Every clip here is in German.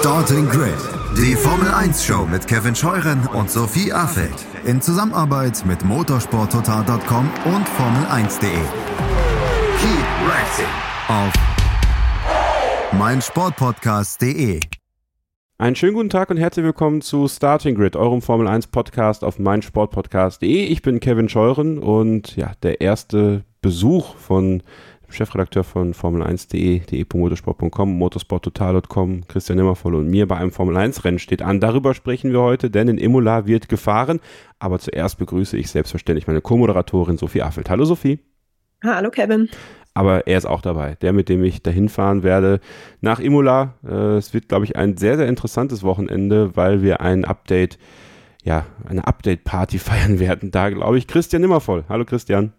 Starting Grid, die Formel 1 Show mit Kevin Scheuren und Sophie Affeld in Zusammenarbeit mit motorsporttotal.com und Formel1.de. Keep racing auf meinsportpodcast.de. Einen schönen guten Tag und herzlich willkommen zu Starting Grid, eurem Formel 1 Podcast auf meinsportpodcast.de. Ich bin Kevin Scheuren und ja, der erste Besuch von Chefredakteur von Formel1.de, de.motorsport.com, motorsporttotal.com, Christian Nimmervoll und mir bei einem Formel 1 Rennen steht an. Darüber sprechen wir heute, denn in Imola wird gefahren. Aber zuerst begrüße ich selbstverständlich meine Co-Moderatorin Sophie Affelt. Hallo Sophie. Hallo Kevin. Aber er ist auch dabei, der, mit dem ich dahin fahren werde nach Imola. Äh, es wird, glaube ich, ein sehr, sehr interessantes Wochenende, weil wir ein Update, ja, eine Update-Party feiern werden. Da, glaube ich, Christian Nimmervoll. Hallo Christian.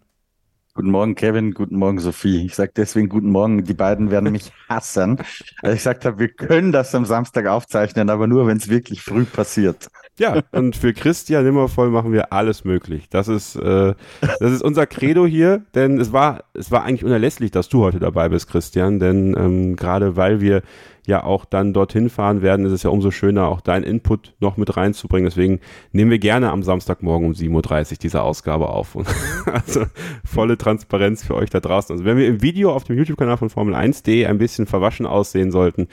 Guten Morgen, Kevin. Guten Morgen, Sophie. Ich sage deswegen guten Morgen. Die beiden werden mich hassen, weil ich gesagt habe, wir können das am Samstag aufzeichnen, aber nur, wenn es wirklich früh passiert. Ja, und für Christian Nimmervoll machen wir alles möglich. Das ist, äh, das ist unser Credo hier, denn es war, es war eigentlich unerlässlich, dass du heute dabei bist, Christian, denn ähm, gerade weil wir ja auch dann dorthin fahren werden, ist es ja umso schöner, auch deinen Input noch mit reinzubringen. Deswegen nehmen wir gerne am Samstagmorgen um 7.30 Uhr diese Ausgabe auf. Und also volle Transparenz für euch da draußen. Also wenn wir im Video auf dem YouTube-Kanal von Formel 1.de ein bisschen verwaschen aussehen sollten,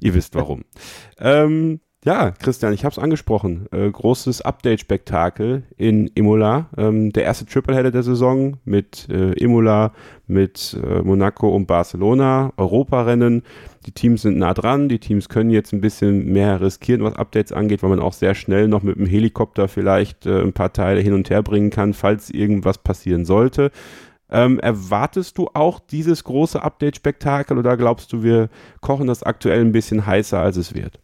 ihr wisst warum. ähm, ja, Christian, ich habe es angesprochen. Äh, großes Update-Spektakel in Imola. Ähm, der erste Tripleheader der Saison mit äh, Imola, mit äh, Monaco und Barcelona. Europarennen. Die Teams sind nah dran. Die Teams können jetzt ein bisschen mehr riskieren, was Updates angeht, weil man auch sehr schnell noch mit dem Helikopter vielleicht äh, ein paar Teile hin und her bringen kann, falls irgendwas passieren sollte. Ähm, erwartest du auch dieses große Update-Spektakel oder glaubst du, wir kochen das aktuell ein bisschen heißer, als es wird?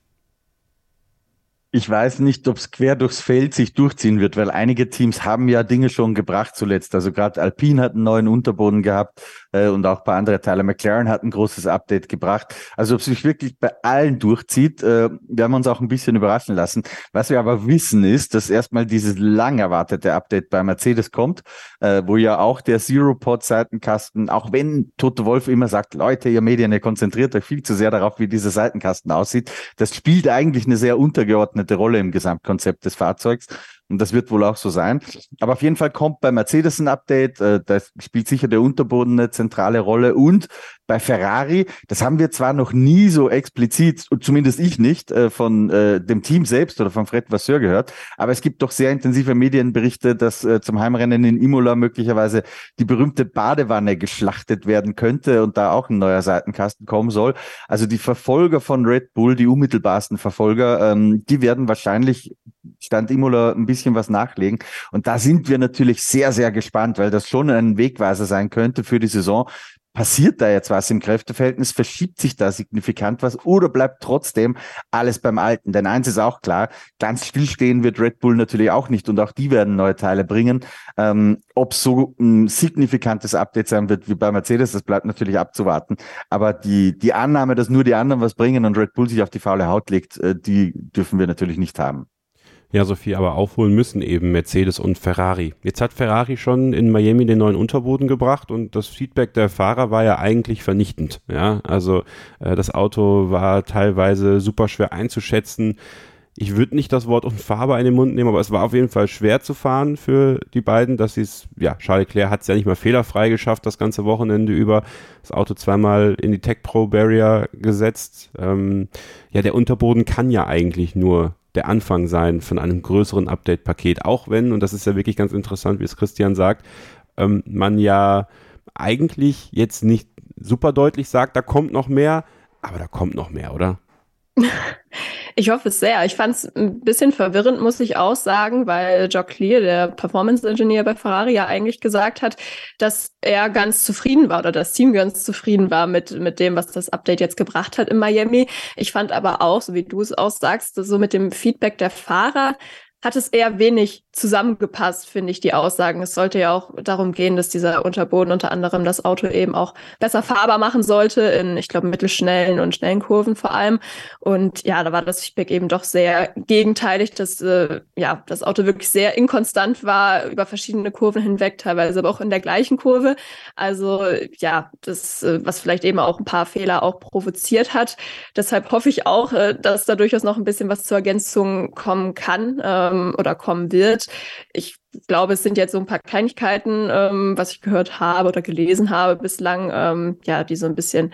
Ich weiß nicht, ob es quer durchs Feld sich durchziehen wird, weil einige Teams haben ja Dinge schon gebracht zuletzt. Also gerade Alpine hat einen neuen Unterboden gehabt äh, und auch ein paar andere Teile. McLaren hat ein großes Update gebracht. Also ob es sich wirklich bei allen durchzieht, äh, werden wir uns auch ein bisschen überraschen lassen. Was wir aber wissen ist, dass erstmal dieses lang erwartete Update bei Mercedes kommt, äh, wo ja auch der Zero-Pod-Seitenkasten, auch wenn Toto Wolf immer sagt, Leute, ihr Medien, ihr konzentriert euch viel zu sehr darauf, wie dieser Seitenkasten aussieht, das spielt eigentlich eine sehr untergeordnete Rolle im Gesamtkonzept des Fahrzeugs. Und das wird wohl auch so sein. Aber auf jeden Fall kommt bei Mercedes ein Update. Äh, da spielt sicher der Unterboden eine zentrale Rolle. Und bei Ferrari, das haben wir zwar noch nie so explizit, zumindest ich nicht, äh, von äh, dem Team selbst oder von Fred Vasseur gehört. Aber es gibt doch sehr intensive Medienberichte, dass zum Heimrennen in Imola möglicherweise die berühmte Badewanne geschlachtet werden könnte und da auch ein neuer Seitenkasten kommen soll. Also die Verfolger von Red Bull, die unmittelbarsten Verfolger, ähm, die werden wahrscheinlich Stand Imola ein bisschen was nachlegen. Und da sind wir natürlich sehr, sehr gespannt, weil das schon ein Wegweiser sein könnte für die Saison. Passiert da jetzt was im Kräfteverhältnis? Verschiebt sich da signifikant was oder bleibt trotzdem alles beim Alten? Denn eins ist auch klar, ganz stillstehen wird Red Bull natürlich auch nicht und auch die werden neue Teile bringen. Ähm, Ob so ein signifikantes Update sein wird wie bei Mercedes, das bleibt natürlich abzuwarten. Aber die, die Annahme, dass nur die anderen was bringen und Red Bull sich auf die faule Haut legt, äh, die dürfen wir natürlich nicht haben. Ja, Sophie, aber aufholen müssen eben Mercedes und Ferrari. Jetzt hat Ferrari schon in Miami den neuen Unterboden gebracht und das Feedback der Fahrer war ja eigentlich vernichtend. Ja, also äh, das Auto war teilweise super schwer einzuschätzen. Ich würde nicht das Wort unfahrbar in den Mund nehmen, aber es war auf jeden Fall schwer zu fahren für die beiden, dass sie es, ja, Charles Leclerc hat es ja nicht mal fehlerfrei geschafft, das ganze Wochenende über. Das Auto zweimal in die Tech Pro Barrier gesetzt. Ähm, ja, der Unterboden kann ja eigentlich nur der Anfang sein von einem größeren Update-Paket, auch wenn, und das ist ja wirklich ganz interessant, wie es Christian sagt, ähm, man ja eigentlich jetzt nicht super deutlich sagt, da kommt noch mehr, aber da kommt noch mehr, oder? Ich hoffe es sehr. Ich fand es ein bisschen verwirrend, muss ich auch sagen, weil Jock Clear, der Performance-Ingenieur bei Ferrari, ja eigentlich gesagt hat, dass er ganz zufrieden war oder das Team ganz zufrieden war mit, mit dem, was das Update jetzt gebracht hat in Miami. Ich fand aber auch, so wie du es auch sagst, so mit dem Feedback der Fahrer, hat es eher wenig zusammengepasst, finde ich, die Aussagen. Es sollte ja auch darum gehen, dass dieser Unterboden unter anderem das Auto eben auch besser fahrbar machen sollte, in, ich glaube, mittelschnellen und schnellen Kurven vor allem. Und ja, da war das Feedback eben doch sehr gegenteilig, dass äh, ja, das Auto wirklich sehr inkonstant war über verschiedene Kurven hinweg, teilweise aber auch in der gleichen Kurve. Also ja, das, äh, was vielleicht eben auch ein paar Fehler auch provoziert hat. Deshalb hoffe ich auch, äh, dass da durchaus noch ein bisschen was zur Ergänzung kommen kann. Äh, ähm, oder kommen wird. Ich glaube, es sind jetzt so ein paar Kleinigkeiten, ähm, was ich gehört habe oder gelesen habe bislang, ähm, ja, die so ein bisschen,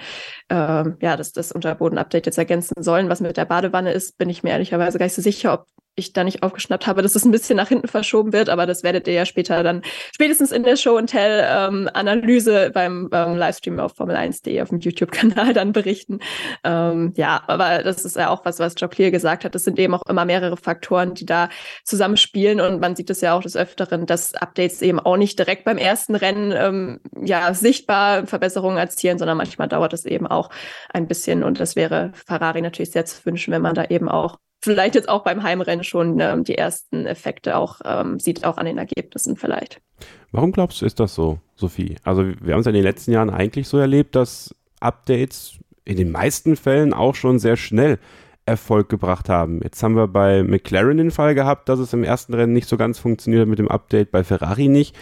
ähm, ja, das, das Unterboden-Update jetzt ergänzen sollen. Was mit der Badewanne ist, bin ich mir ehrlicherweise gar nicht so sicher, ob ich da nicht aufgeschnappt habe, dass es ein bisschen nach hinten verschoben wird, aber das werdet ihr ja später dann spätestens in der Show and Tell ähm, Analyse beim ähm, Livestream auf Formel1.de auf dem YouTube-Kanal dann berichten. Ähm, ja, aber das ist ja auch was, was Joe Clear gesagt hat. Das sind eben auch immer mehrere Faktoren, die da zusammenspielen und man sieht es ja auch des Öfteren, dass Updates eben auch nicht direkt beim ersten Rennen ähm, ja sichtbar Verbesserungen erzielen, sondern manchmal dauert es eben auch ein bisschen und das wäre Ferrari natürlich sehr zu wünschen, wenn man da eben auch vielleicht jetzt auch beim Heimrennen schon ähm, die ersten Effekte auch ähm, sieht, auch an den Ergebnissen vielleicht. Warum glaubst du, ist das so, Sophie? Also wir haben es in den letzten Jahren eigentlich so erlebt, dass Updates in den meisten Fällen auch schon sehr schnell Erfolg gebracht haben. Jetzt haben wir bei McLaren den Fall gehabt, dass es im ersten Rennen nicht so ganz funktioniert mit dem Update, bei Ferrari nicht.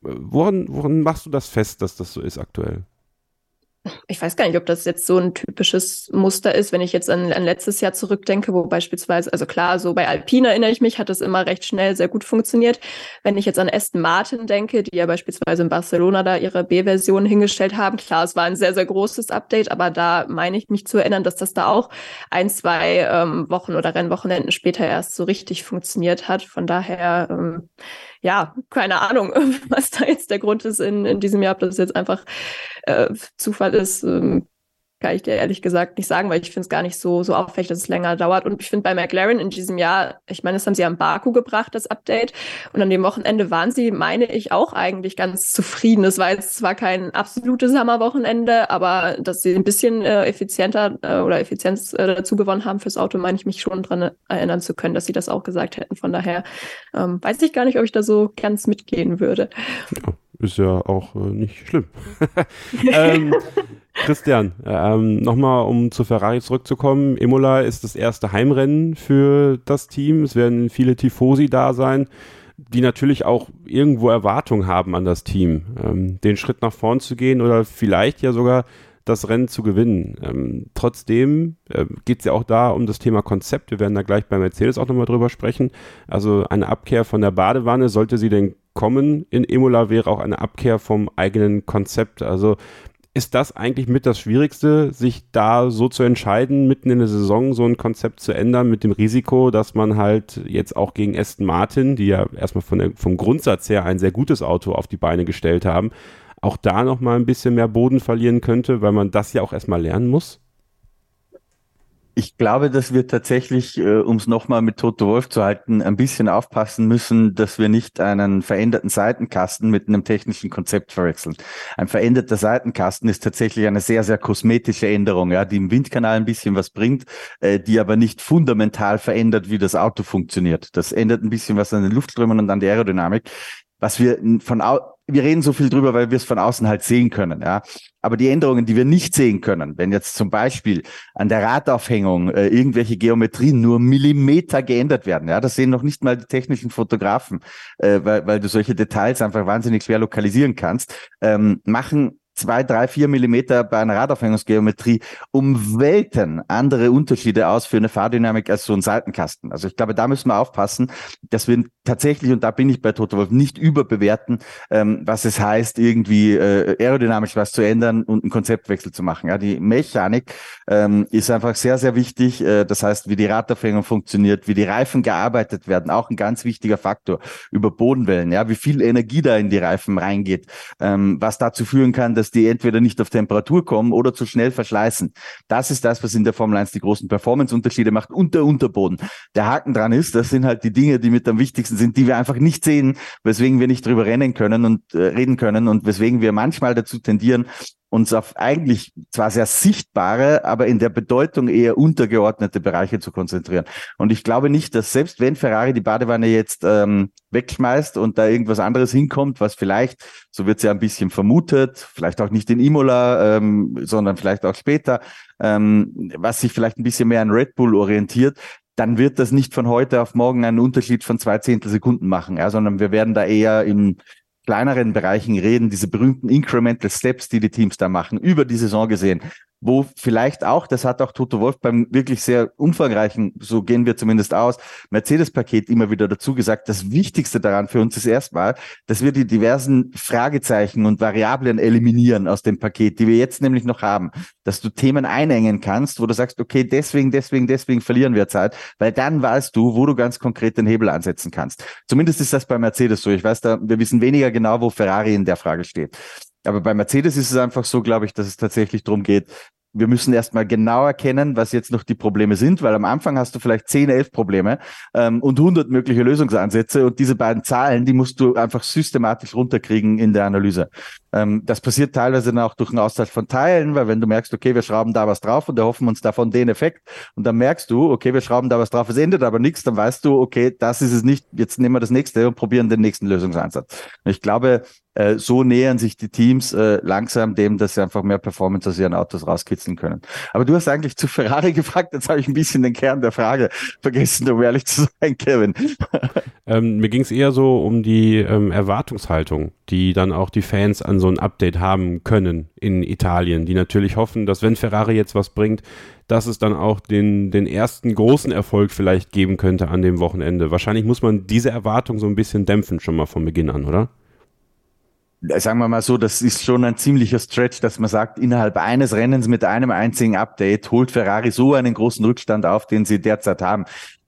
Woran, woran machst du das fest, dass das so ist aktuell? Ich weiß gar nicht, ob das jetzt so ein typisches Muster ist, wenn ich jetzt an, an letztes Jahr zurückdenke, wo beispielsweise, also klar, so bei Alpine erinnere ich mich, hat das immer recht schnell sehr gut funktioniert. Wenn ich jetzt an Aston Martin denke, die ja beispielsweise in Barcelona da ihre B-Version hingestellt haben, klar, es war ein sehr, sehr großes Update, aber da meine ich mich zu erinnern, dass das da auch ein, zwei ähm, Wochen oder Rennwochenenden später erst so richtig funktioniert hat. Von daher, ähm, ja, keine Ahnung, was da jetzt der Grund ist in, in diesem Jahr, ob das jetzt einfach äh, Zufall ist. Ähm, kann ich dir ehrlich gesagt nicht sagen, weil ich finde es gar nicht so, so auffällig, dass es länger dauert. Und ich finde bei McLaren in diesem Jahr, ich meine, das haben sie am Baku gebracht, das Update. Und an dem Wochenende waren sie, meine ich, auch eigentlich ganz zufrieden. Es war jetzt zwar kein absolutes Sommerwochenende, aber dass sie ein bisschen äh, effizienter äh, oder Effizienz äh, dazu gewonnen haben fürs Auto, meine ich mich schon dran erinnern zu können, dass sie das auch gesagt hätten. Von daher ähm, weiß ich gar nicht, ob ich da so ganz mitgehen würde. Ja, ist ja auch äh, nicht schlimm. ähm, Christian, ähm, nochmal um zu Ferrari zurückzukommen. Imola ist das erste Heimrennen für das Team. Es werden viele Tifosi da sein, die natürlich auch irgendwo Erwartungen haben an das Team, ähm, den Schritt nach vorn zu gehen oder vielleicht ja sogar das Rennen zu gewinnen. Ähm, trotzdem äh, geht es ja auch da um das Thema Konzept. Wir werden da gleich bei Mercedes auch nochmal drüber sprechen. Also eine Abkehr von der Badewanne, sollte sie denn kommen in Imola, wäre auch eine Abkehr vom eigenen Konzept. Also ist das eigentlich mit das Schwierigste, sich da so zu entscheiden, mitten in der Saison so ein Konzept zu ändern, mit dem Risiko, dass man halt jetzt auch gegen Aston Martin, die ja erstmal der, vom Grundsatz her ein sehr gutes Auto auf die Beine gestellt haben, auch da nochmal ein bisschen mehr Boden verlieren könnte, weil man das ja auch erstmal lernen muss? Ich glaube, dass wir tatsächlich, äh, um es nochmal mit Toto Wolf zu halten, ein bisschen aufpassen müssen, dass wir nicht einen veränderten Seitenkasten mit einem technischen Konzept verwechseln. Ein veränderter Seitenkasten ist tatsächlich eine sehr, sehr kosmetische Änderung, ja, die im Windkanal ein bisschen was bringt, äh, die aber nicht fundamental verändert, wie das Auto funktioniert. Das ändert ein bisschen was an den Luftströmen und an der Aerodynamik. Was wir von au wir reden so viel drüber, weil wir es von außen halt sehen können, ja. Aber die Änderungen, die wir nicht sehen können, wenn jetzt zum Beispiel an der Radaufhängung äh, irgendwelche Geometrien nur Millimeter geändert werden, ja, das sehen noch nicht mal die technischen Fotografen, äh, weil, weil du solche Details einfach wahnsinnig schwer lokalisieren kannst, ähm, machen zwei, drei, vier Millimeter bei einer Radaufhängungsgeometrie um Welten andere Unterschiede aus für eine Fahrdynamik als so ein Seitenkasten. Also ich glaube, da müssen wir aufpassen, dass wir tatsächlich, und da bin ich bei Toto Wolf, nicht überbewerten, ähm, was es heißt, irgendwie äh, aerodynamisch was zu ändern und einen Konzeptwechsel zu machen. Ja, die Mechanik ähm, ist einfach sehr, sehr wichtig. Äh, das heißt, wie die Radaufhängung funktioniert, wie die Reifen gearbeitet werden, auch ein ganz wichtiger Faktor über Bodenwellen. Ja, wie viel Energie da in die Reifen reingeht, ähm, was dazu führen kann, dass die entweder nicht auf Temperatur kommen oder zu schnell verschleißen. Das ist das, was in der Formel 1 die großen Performance-Unterschiede macht und der Unterboden. Der Haken dran ist, das sind halt die Dinge, die mit am wichtigsten sind, die wir einfach nicht sehen, weswegen wir nicht drüber rennen können und äh, reden können und weswegen wir manchmal dazu tendieren, uns auf eigentlich zwar sehr sichtbare, aber in der Bedeutung eher untergeordnete Bereiche zu konzentrieren. Und ich glaube nicht, dass selbst wenn Ferrari die Badewanne jetzt ähm, wegschmeißt und da irgendwas anderes hinkommt, was vielleicht, so wird es ja ein bisschen vermutet, vielleicht auch nicht in Imola, ähm, sondern vielleicht auch später, ähm, was sich vielleicht ein bisschen mehr an Red Bull orientiert, dann wird das nicht von heute auf morgen einen Unterschied von zwei Zehntelsekunden machen, ja, sondern wir werden da eher im kleineren Bereichen reden, diese berühmten Incremental Steps, die die Teams da machen, über die Saison gesehen wo vielleicht auch, das hat auch Toto Wolf beim wirklich sehr umfangreichen, so gehen wir zumindest aus, Mercedes-Paket immer wieder dazu gesagt, das Wichtigste daran für uns ist erstmal, dass wir die diversen Fragezeichen und Variablen eliminieren aus dem Paket, die wir jetzt nämlich noch haben, dass du Themen einengen kannst, wo du sagst, okay, deswegen, deswegen, deswegen verlieren wir Zeit, weil dann weißt du, wo du ganz konkret den Hebel ansetzen kannst. Zumindest ist das bei Mercedes so. Ich weiß da, wir wissen weniger genau, wo Ferrari in der Frage steht. Aber bei Mercedes ist es einfach so, glaube ich, dass es tatsächlich darum geht, wir müssen erstmal genau erkennen, was jetzt noch die Probleme sind, weil am Anfang hast du vielleicht 10, 11 Probleme ähm, und 100 mögliche Lösungsansätze und diese beiden Zahlen, die musst du einfach systematisch runterkriegen in der Analyse. Ähm, das passiert teilweise dann auch durch einen Austausch von Teilen, weil wenn du merkst, okay, wir schrauben da was drauf und erhoffen uns davon den Effekt und dann merkst du, okay, wir schrauben da was drauf, es endet aber nichts, dann weißt du, okay, das ist es nicht, jetzt nehmen wir das nächste und probieren den nächsten Lösungsansatz. Ich glaube, äh, so nähern sich die Teams äh, langsam dem, dass sie einfach mehr Performance aus ihren Autos rauskitzeln können. Aber du hast eigentlich zu Ferrari gefragt, jetzt habe ich ein bisschen den Kern der Frage vergessen, um ehrlich zu sein, Kevin. Ähm, mir ging es eher so um die ähm, Erwartungshaltung, die dann auch die Fans an so ein Update haben können in Italien, die natürlich hoffen, dass wenn Ferrari jetzt was bringt, dass es dann auch den, den ersten großen Erfolg vielleicht geben könnte an dem Wochenende. Wahrscheinlich muss man diese Erwartung so ein bisschen dämpfen schon mal von Beginn an, oder? Sagen wir mal so, das ist schon ein ziemlicher Stretch, dass man sagt, innerhalb eines Rennens mit einem einzigen Update holt Ferrari so einen großen Rückstand auf, den sie derzeit haben.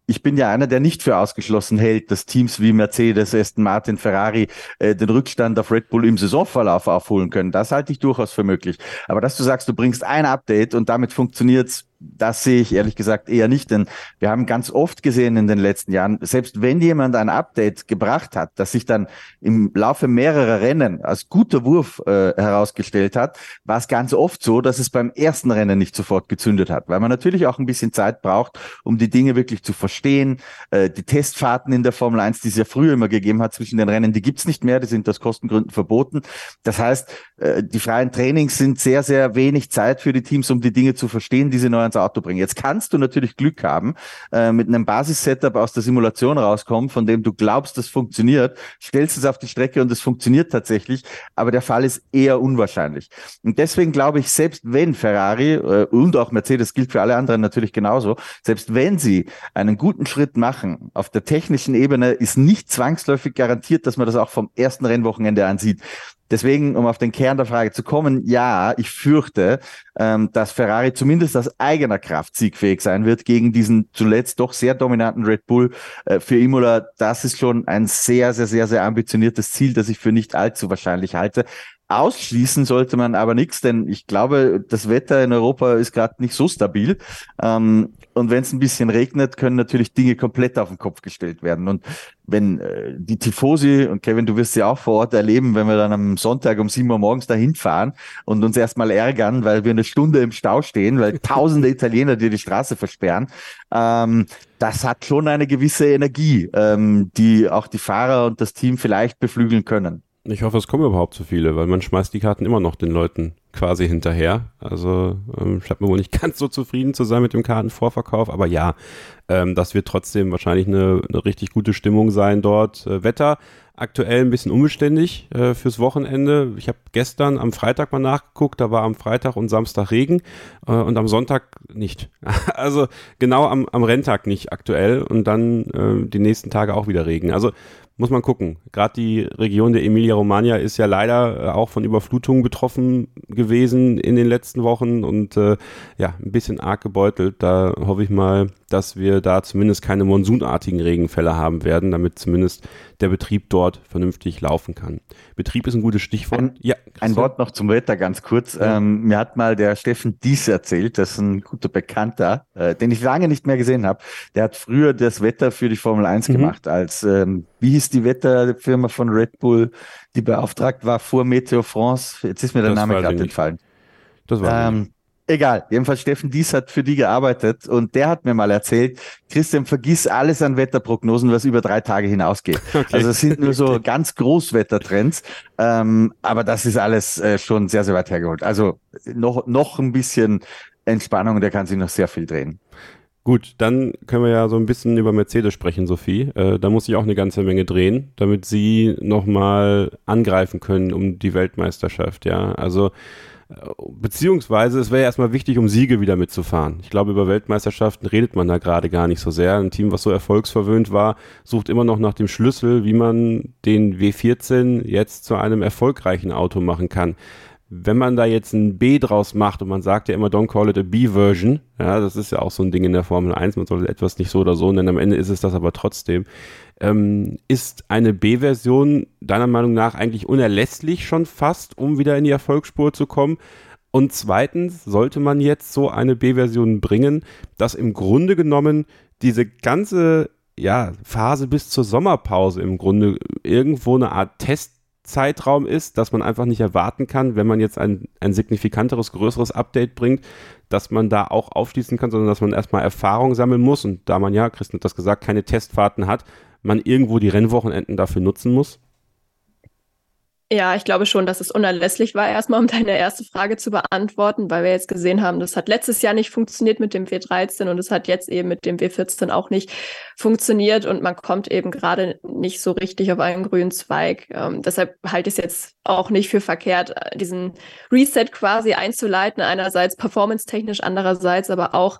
Ich bin ja einer, der nicht für ausgeschlossen hält, dass Teams wie Mercedes, Aston Martin, Ferrari äh, den Rückstand auf Red Bull im Saisonverlauf aufholen können. Das halte ich durchaus für möglich. Aber dass du sagst, du bringst ein Update und damit funktioniert's das sehe ich ehrlich gesagt eher nicht, denn wir haben ganz oft gesehen in den letzten Jahren, selbst wenn jemand ein Update gebracht hat, das sich dann im Laufe mehrerer Rennen als guter Wurf äh, herausgestellt hat, war es ganz oft so, dass es beim ersten Rennen nicht sofort gezündet hat, weil man natürlich auch ein bisschen Zeit braucht, um die Dinge wirklich zu verstehen. Äh, die Testfahrten in der Formel 1, die es ja früher immer gegeben hat zwischen den Rennen, die gibt's nicht mehr, die sind aus Kostengründen verboten. Das heißt, äh, die freien Trainings sind sehr, sehr wenig Zeit für die Teams, um die Dinge zu verstehen, die sie ans Auto bringen. Jetzt kannst du natürlich Glück haben, äh, mit einem Basis-Setup aus der Simulation rauskommen, von dem du glaubst, das funktioniert, stellst es auf die Strecke und es funktioniert tatsächlich, aber der Fall ist eher unwahrscheinlich. Und deswegen glaube ich, selbst wenn Ferrari äh, und auch Mercedes gilt für alle anderen natürlich genauso, selbst wenn sie einen guten Schritt machen auf der technischen Ebene, ist nicht zwangsläufig garantiert, dass man das auch vom ersten Rennwochenende ansieht. Deswegen, um auf den Kern der Frage zu kommen, ja, ich fürchte, ähm, dass Ferrari zumindest aus eigener Kraft siegfähig sein wird gegen diesen zuletzt doch sehr dominanten Red Bull. Äh, für Imola, das ist schon ein sehr, sehr, sehr, sehr ambitioniertes Ziel, das ich für nicht allzu wahrscheinlich halte. Ausschließen sollte man aber nichts, denn ich glaube, das Wetter in Europa ist gerade nicht so stabil. Ähm, und wenn es ein bisschen regnet, können natürlich Dinge komplett auf den Kopf gestellt werden. Und wenn äh, die Tifosi, und Kevin, du wirst sie auch vor Ort erleben, wenn wir dann am Sonntag um sieben Uhr morgens dahin fahren und uns erstmal ärgern, weil wir eine Stunde im Stau stehen, weil tausende Italiener dir die Straße versperren, ähm, das hat schon eine gewisse Energie, ähm, die auch die Fahrer und das Team vielleicht beflügeln können. Ich hoffe, es kommen überhaupt so viele, weil man schmeißt die Karten immer noch den Leuten quasi hinterher. Also ähm, scheint mir wohl nicht ganz so zufrieden zu sein mit dem Kartenvorverkauf, aber ja, ähm, das wird trotzdem wahrscheinlich eine, eine richtig gute Stimmung sein dort. Äh, Wetter aktuell ein bisschen unbeständig äh, fürs Wochenende. Ich habe gestern am Freitag mal nachgeguckt, da war am Freitag und Samstag Regen äh, und am Sonntag nicht. also genau am, am Renntag nicht aktuell und dann äh, die nächsten Tage auch wieder Regen. Also muss man gucken. Gerade die Region der Emilia-Romagna ist ja leider äh, auch von Überflutungen betroffen gewesen in den letzten Wochen und äh, ja, ein bisschen arg gebeutelt. Da hoffe ich mal, dass wir da zumindest keine monsunartigen Regenfälle haben werden, damit zumindest der Betrieb dort vernünftig laufen kann. Betrieb ist ein gutes Stichwort. Ein, ja, ein Wort noch zum Wetter ganz kurz. Ja. Ähm, mir hat mal der Steffen Dies erzählt, das ist ein guter Bekannter, äh, den ich lange nicht mehr gesehen habe. Der hat früher das Wetter für die Formel 1 mhm. gemacht als, ähm, wie hieß die Wetterfirma von Red Bull, die beauftragt war vor Meteo France. Jetzt ist mir der das Name gerade entfallen. Das war ähm, Egal, jedenfalls Steffen Dies hat für die gearbeitet und der hat mir mal erzählt, Christian, vergiss alles an Wetterprognosen, was über drei Tage hinausgeht. Okay. Also es sind nur so ganz Großwettertrends, ähm, aber das ist alles äh, schon sehr, sehr weit hergeholt. Also noch, noch ein bisschen Entspannung, der kann sich noch sehr viel drehen. Gut, dann können wir ja so ein bisschen über Mercedes sprechen, Sophie. Äh, da muss ich auch eine ganze Menge drehen, damit sie nochmal angreifen können um die Weltmeisterschaft, ja. Also Beziehungsweise es wäre erstmal wichtig, um Siege wieder mitzufahren. Ich glaube, über Weltmeisterschaften redet man da gerade gar nicht so sehr. Ein Team, was so erfolgsverwöhnt war, sucht immer noch nach dem Schlüssel, wie man den W14 jetzt zu einem erfolgreichen Auto machen kann. Wenn man da jetzt ein B draus macht und man sagt ja immer, don't call it a B-Version, ja, das ist ja auch so ein Ding in der Formel 1, man sollte etwas nicht so oder so nennen, am Ende ist es das aber trotzdem ähm, ist eine B-Version deiner Meinung nach eigentlich unerlässlich schon fast, um wieder in die Erfolgsspur zu kommen? Und zweitens sollte man jetzt so eine B-Version bringen, dass im Grunde genommen diese ganze ja, Phase bis zur Sommerpause im Grunde irgendwo eine Art Testzeitraum ist, dass man einfach nicht erwarten kann, wenn man jetzt ein, ein signifikanteres, größeres Update bringt, dass man da auch aufschließen kann, sondern dass man erstmal Erfahrung sammeln muss. Und da man ja, Christian hat das gesagt, keine Testfahrten hat, man irgendwo die Rennwochenenden dafür nutzen muss? Ja, ich glaube schon, dass es unerlässlich war, erstmal um deine erste Frage zu beantworten, weil wir jetzt gesehen haben, das hat letztes Jahr nicht funktioniert mit dem W13 und es hat jetzt eben mit dem W14 auch nicht funktioniert und man kommt eben gerade nicht so richtig auf einen grünen Zweig. Ähm, deshalb halte ich es jetzt auch nicht für verkehrt, diesen Reset quasi einzuleiten, einerseits performance-technisch, andererseits aber auch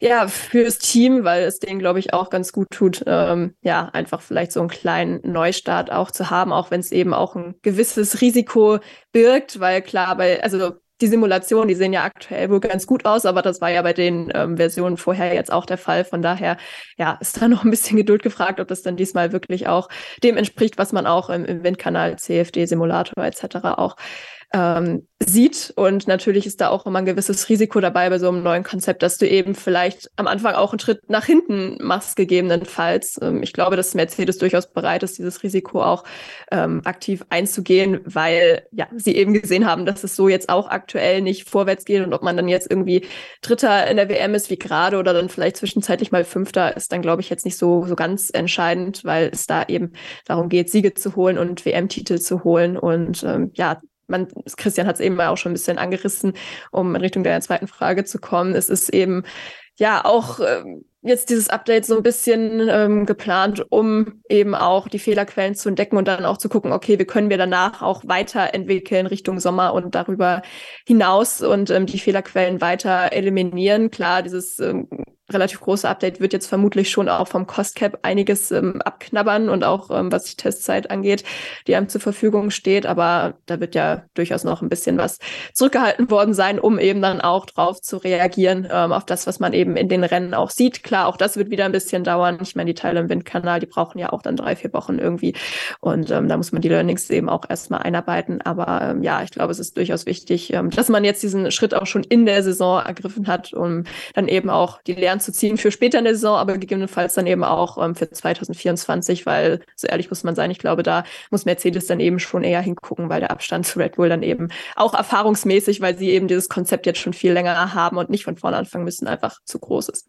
ja, fürs Team, weil es denen, glaube ich, auch ganz gut tut, ähm, ja, einfach vielleicht so einen kleinen Neustart auch zu haben, auch wenn es eben auch ein gewisses Risiko birgt, weil klar, bei, also die Simulationen, die sehen ja aktuell wohl ganz gut aus, aber das war ja bei den ähm, Versionen vorher jetzt auch der Fall. Von daher, ja, ist da noch ein bisschen Geduld gefragt, ob das dann diesmal wirklich auch dem entspricht, was man auch im, im Windkanal, CFD, Simulator etc. auch ähm, sieht. Und natürlich ist da auch immer ein gewisses Risiko dabei bei so einem neuen Konzept, dass du eben vielleicht am Anfang auch einen Schritt nach hinten machst, gegebenenfalls. Ähm, ich glaube, dass Mercedes durchaus bereit ist, dieses Risiko auch ähm, aktiv einzugehen, weil ja sie eben gesehen haben, dass es so jetzt auch aktuell nicht vorwärts geht und ob man dann jetzt irgendwie Dritter in der WM ist wie gerade oder dann vielleicht zwischenzeitlich mal Fünfter ist dann glaube ich jetzt nicht so so ganz entscheidend, weil es da eben darum geht, Siege zu holen und WM-Titel zu holen und ähm, ja man, Christian hat es eben auch schon ein bisschen angerissen, um in Richtung der zweiten Frage zu kommen. Es ist eben ja auch äh, jetzt dieses Update so ein bisschen ähm, geplant, um eben auch die Fehlerquellen zu entdecken und dann auch zu gucken, okay, wie können wir danach auch weiterentwickeln Richtung Sommer und darüber hinaus und ähm, die Fehlerquellen weiter eliminieren. Klar, dieses ähm, relativ große Update wird jetzt vermutlich schon auch vom Cost Cap einiges ähm, abknabbern und auch ähm, was die Testzeit angeht, die einem zur Verfügung steht. Aber da wird ja durchaus noch ein bisschen was zurückgehalten worden sein, um eben dann auch drauf zu reagieren, ähm, auf das, was man eben in den Rennen auch sieht. Klar, auch das wird wieder ein bisschen dauern. Ich meine, die Teile im Windkanal, die brauchen ja auch dann drei, vier Wochen irgendwie. Und ähm, da muss man die Learnings eben auch erstmal einarbeiten. Aber ähm, ja, ich glaube, es ist durchaus wichtig, ähm, dass man jetzt diesen Schritt auch schon in der Saison ergriffen hat, um dann eben auch die Lern zu ziehen für später in der Saison, aber gegebenenfalls dann eben auch ähm, für 2024, weil, so ehrlich muss man sein, ich glaube, da muss Mercedes dann eben schon eher hingucken, weil der Abstand zu Red Bull dann eben auch erfahrungsmäßig, weil sie eben dieses Konzept jetzt schon viel länger haben und nicht von vorne anfangen müssen, einfach zu groß ist.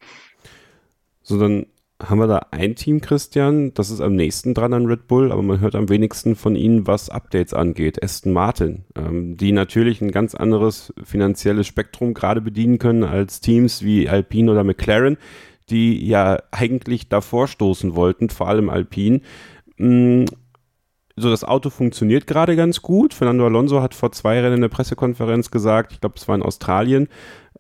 So, dann haben wir da ein Team, Christian, das ist am nächsten dran an Red Bull, aber man hört am wenigsten von ihnen, was Updates angeht. Aston Martin, ähm, die natürlich ein ganz anderes finanzielles Spektrum gerade bedienen können als Teams wie Alpine oder McLaren, die ja eigentlich davor stoßen wollten, vor allem Alpine. Mm, so, das Auto funktioniert gerade ganz gut. Fernando Alonso hat vor zwei Rennen in der Pressekonferenz gesagt, ich glaube, es war in Australien,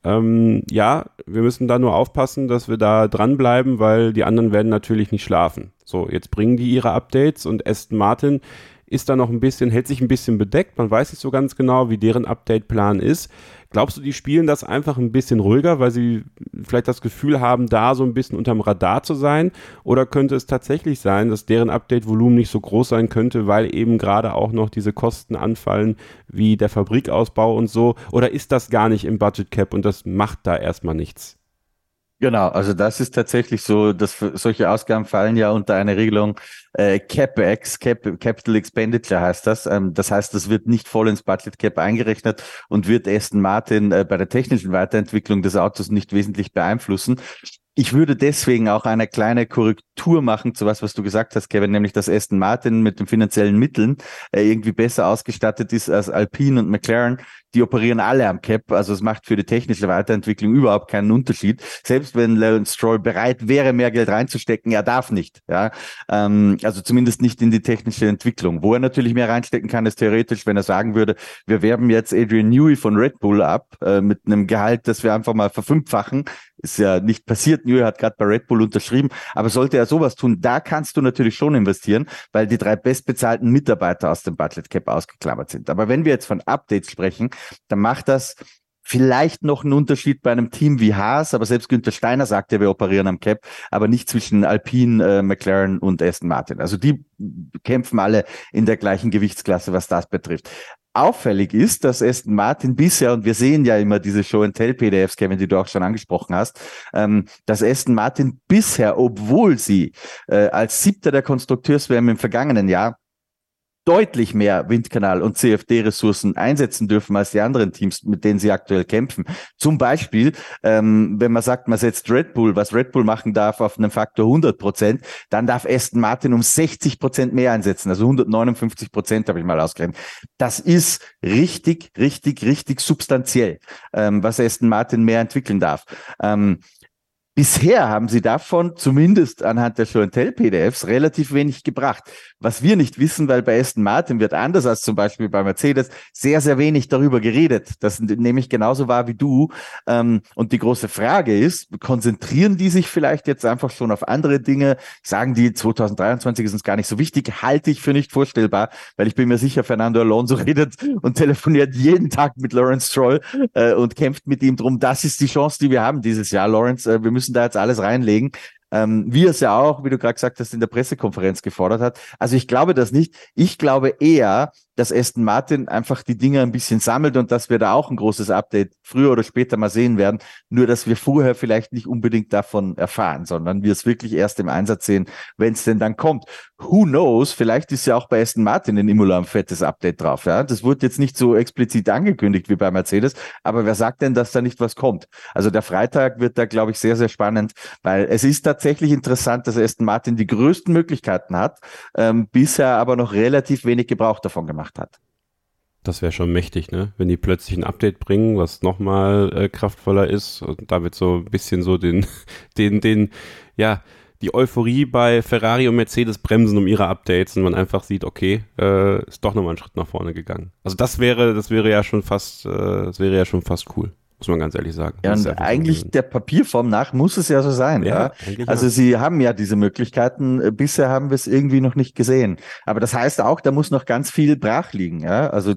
ähm, ja, wir müssen da nur aufpassen, dass wir da dranbleiben, weil die anderen werden natürlich nicht schlafen. So, jetzt bringen die ihre Updates und Aston Martin ist da noch ein bisschen, hält sich ein bisschen bedeckt. Man weiß nicht so ganz genau, wie deren Update-Plan ist. Glaubst du, die spielen das einfach ein bisschen ruhiger, weil sie vielleicht das Gefühl haben, da so ein bisschen unterm Radar zu sein? Oder könnte es tatsächlich sein, dass deren Update-Volumen nicht so groß sein könnte, weil eben gerade auch noch diese Kosten anfallen, wie der Fabrikausbau und so? Oder ist das gar nicht im Budget Cap und das macht da erstmal nichts? Genau, also das ist tatsächlich so, dass solche Ausgaben fallen ja unter eine Regelung äh, CapEx, Cap, Capital Expenditure heißt das. Ähm, das heißt, das wird nicht voll ins Budget Cap eingerechnet und wird Aston Martin äh, bei der technischen Weiterentwicklung des Autos nicht wesentlich beeinflussen. Ich würde deswegen auch eine kleine Korrektur machen zu was, was du gesagt hast, Kevin, nämlich dass Aston Martin mit den finanziellen Mitteln äh, irgendwie besser ausgestattet ist als Alpine und McLaren. Die operieren alle am Cap, also es macht für die technische Weiterentwicklung überhaupt keinen Unterschied. Selbst wenn Lance Stroll bereit wäre, mehr Geld reinzustecken, er darf nicht. Ja, ähm, also zumindest nicht in die technische Entwicklung. Wo er natürlich mehr reinstecken kann, ist theoretisch, wenn er sagen würde, wir werben jetzt Adrian Newey von Red Bull ab äh, mit einem Gehalt, das wir einfach mal verfünffachen ist ja nicht passiert. Newey hat gerade bei Red Bull unterschrieben. Aber sollte er sowas tun, da kannst du natürlich schon investieren, weil die drei bestbezahlten Mitarbeiter aus dem Budget Cap ausgeklammert sind. Aber wenn wir jetzt von Updates sprechen, dann macht das vielleicht noch einen Unterschied bei einem Team wie Haas, aber selbst Günther Steiner sagte, wir operieren am Cap, aber nicht zwischen Alpine, äh, McLaren und Aston Martin. Also die kämpfen alle in der gleichen Gewichtsklasse, was das betrifft auffällig ist, dass Aston Martin bisher, und wir sehen ja immer diese Show-and-Tell-PDFs, Kevin, die du auch schon angesprochen hast, ähm, dass Aston Martin bisher, obwohl sie äh, als siebter der Konstrukteurswärme im vergangenen Jahr deutlich mehr Windkanal- und CFD-Ressourcen einsetzen dürfen als die anderen Teams, mit denen sie aktuell kämpfen. Zum Beispiel, ähm, wenn man sagt, man setzt Red Bull, was Red Bull machen darf, auf einen Faktor 100 Prozent, dann darf Aston Martin um 60 Prozent mehr einsetzen. Also 159 Prozent habe ich mal ausgerechnet. Das ist richtig, richtig, richtig substanziell, ähm, was Aston Martin mehr entwickeln darf. Ähm, Bisher haben sie davon, zumindest anhand der Show Tell PDFs, relativ wenig gebracht. Was wir nicht wissen, weil bei Aston Martin wird anders als zum Beispiel bei Mercedes sehr, sehr wenig darüber geredet. Das nehme ich genauso wahr wie du. Ähm, und die große Frage ist, konzentrieren die sich vielleicht jetzt einfach schon auf andere Dinge? Sagen die, 2023 ist uns gar nicht so wichtig? Halte ich für nicht vorstellbar, weil ich bin mir sicher, Fernando Alonso redet und telefoniert jeden Tag mit Lawrence Stroll äh, und kämpft mit ihm drum. Das ist die Chance, die wir haben dieses Jahr, Lawrence. Äh, wir müssen müssen da jetzt alles reinlegen. Ähm, wie es ja auch, wie du gerade gesagt hast, in der Pressekonferenz gefordert hat. Also ich glaube das nicht. Ich glaube eher, dass Aston Martin einfach die Dinge ein bisschen sammelt und dass wir da auch ein großes Update früher oder später mal sehen werden. Nur, dass wir vorher vielleicht nicht unbedingt davon erfahren, sondern wir es wirklich erst im Einsatz sehen, wenn es denn dann kommt. Who knows? Vielleicht ist ja auch bei Aston Martin in Imola ein fettes Update drauf. Ja, das wurde jetzt nicht so explizit angekündigt wie bei Mercedes, aber wer sagt denn, dass da nicht was kommt? Also der Freitag wird da, glaube ich, sehr, sehr spannend, weil es ist tatsächlich interessant, dass Aston Martin die größten Möglichkeiten hat, ähm, bisher aber noch relativ wenig Gebrauch davon gemacht gemacht hat. Das wäre schon mächtig, ne? Wenn die plötzlich ein Update bringen, was nochmal äh, kraftvoller ist und damit so ein bisschen so den, den, den, ja, die Euphorie bei Ferrari und Mercedes bremsen um ihre Updates und man einfach sieht, okay, äh, ist doch nochmal einen Schritt nach vorne gegangen. Also das wäre, das wäre ja schon fast, äh, das wäre ja schon fast cool muss man ganz ehrlich sagen. Ja, und eigentlich der Papierform nach muss es ja so sein. Ja, ja? Also ja. sie haben ja diese Möglichkeiten. Bisher haben wir es irgendwie noch nicht gesehen. Aber das heißt auch, da muss noch ganz viel brach liegen. Ja, also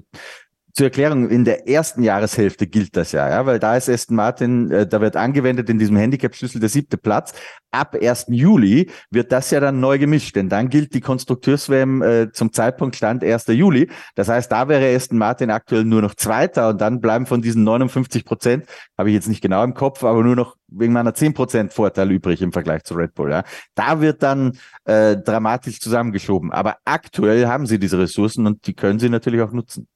zur Erklärung, in der ersten Jahreshälfte gilt das ja, ja, weil da ist Aston Martin, äh, da wird angewendet in diesem Handicap-Schlüssel der siebte Platz. Ab 1. Juli wird das ja dann neu gemischt, denn dann gilt die Konstrukteurswm äh, zum Zeitpunkt Stand 1. Juli. Das heißt, da wäre Aston Martin aktuell nur noch Zweiter und dann bleiben von diesen 59 Prozent, habe ich jetzt nicht genau im Kopf, aber nur noch wegen meiner 10 Prozent Vorteil übrig im Vergleich zu Red Bull. Ja. Da wird dann äh, dramatisch zusammengeschoben. Aber aktuell haben sie diese Ressourcen und die können sie natürlich auch nutzen.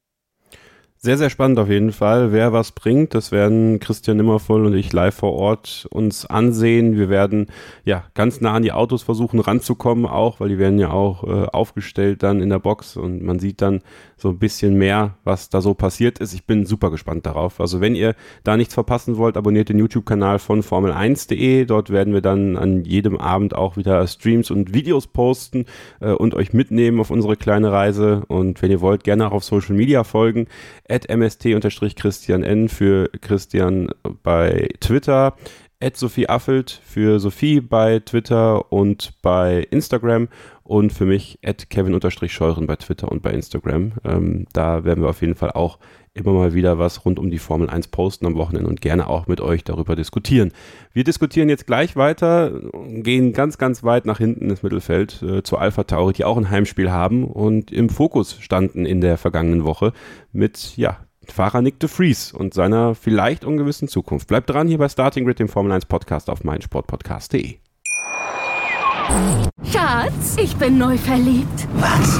Sehr, sehr spannend auf jeden Fall. Wer was bringt, das werden Christian Nimmervoll und ich live vor Ort uns ansehen. Wir werden ja ganz nah an die Autos versuchen ranzukommen, auch, weil die werden ja auch äh, aufgestellt dann in der Box und man sieht dann so ein bisschen mehr, was da so passiert ist. Ich bin super gespannt darauf. Also wenn ihr da nichts verpassen wollt, abonniert den YouTube-Kanal von Formel1.de. Dort werden wir dann an jedem Abend auch wieder Streams und Videos posten äh, und euch mitnehmen auf unsere kleine Reise. Und wenn ihr wollt, gerne auch auf Social Media folgen at mst-christian n für Christian bei Twitter, at Sophie Affelt für Sophie bei Twitter und bei Instagram und für mich at Kevin-Scheuren bei Twitter und bei Instagram. Ähm, da werden wir auf jeden Fall auch immer mal wieder was rund um die Formel 1 posten am Wochenende und gerne auch mit euch darüber diskutieren. Wir diskutieren jetzt gleich weiter, gehen ganz, ganz weit nach hinten ins Mittelfeld äh, zu Alpha Tauri, die auch ein Heimspiel haben und im Fokus standen in der vergangenen Woche mit, ja, Fahrer Nick de Vries und seiner vielleicht ungewissen Zukunft. Bleibt dran hier bei Starting Grid, dem Formel 1 Podcast auf meinsportpodcast.de. Schatz, ich bin neu verliebt. Was?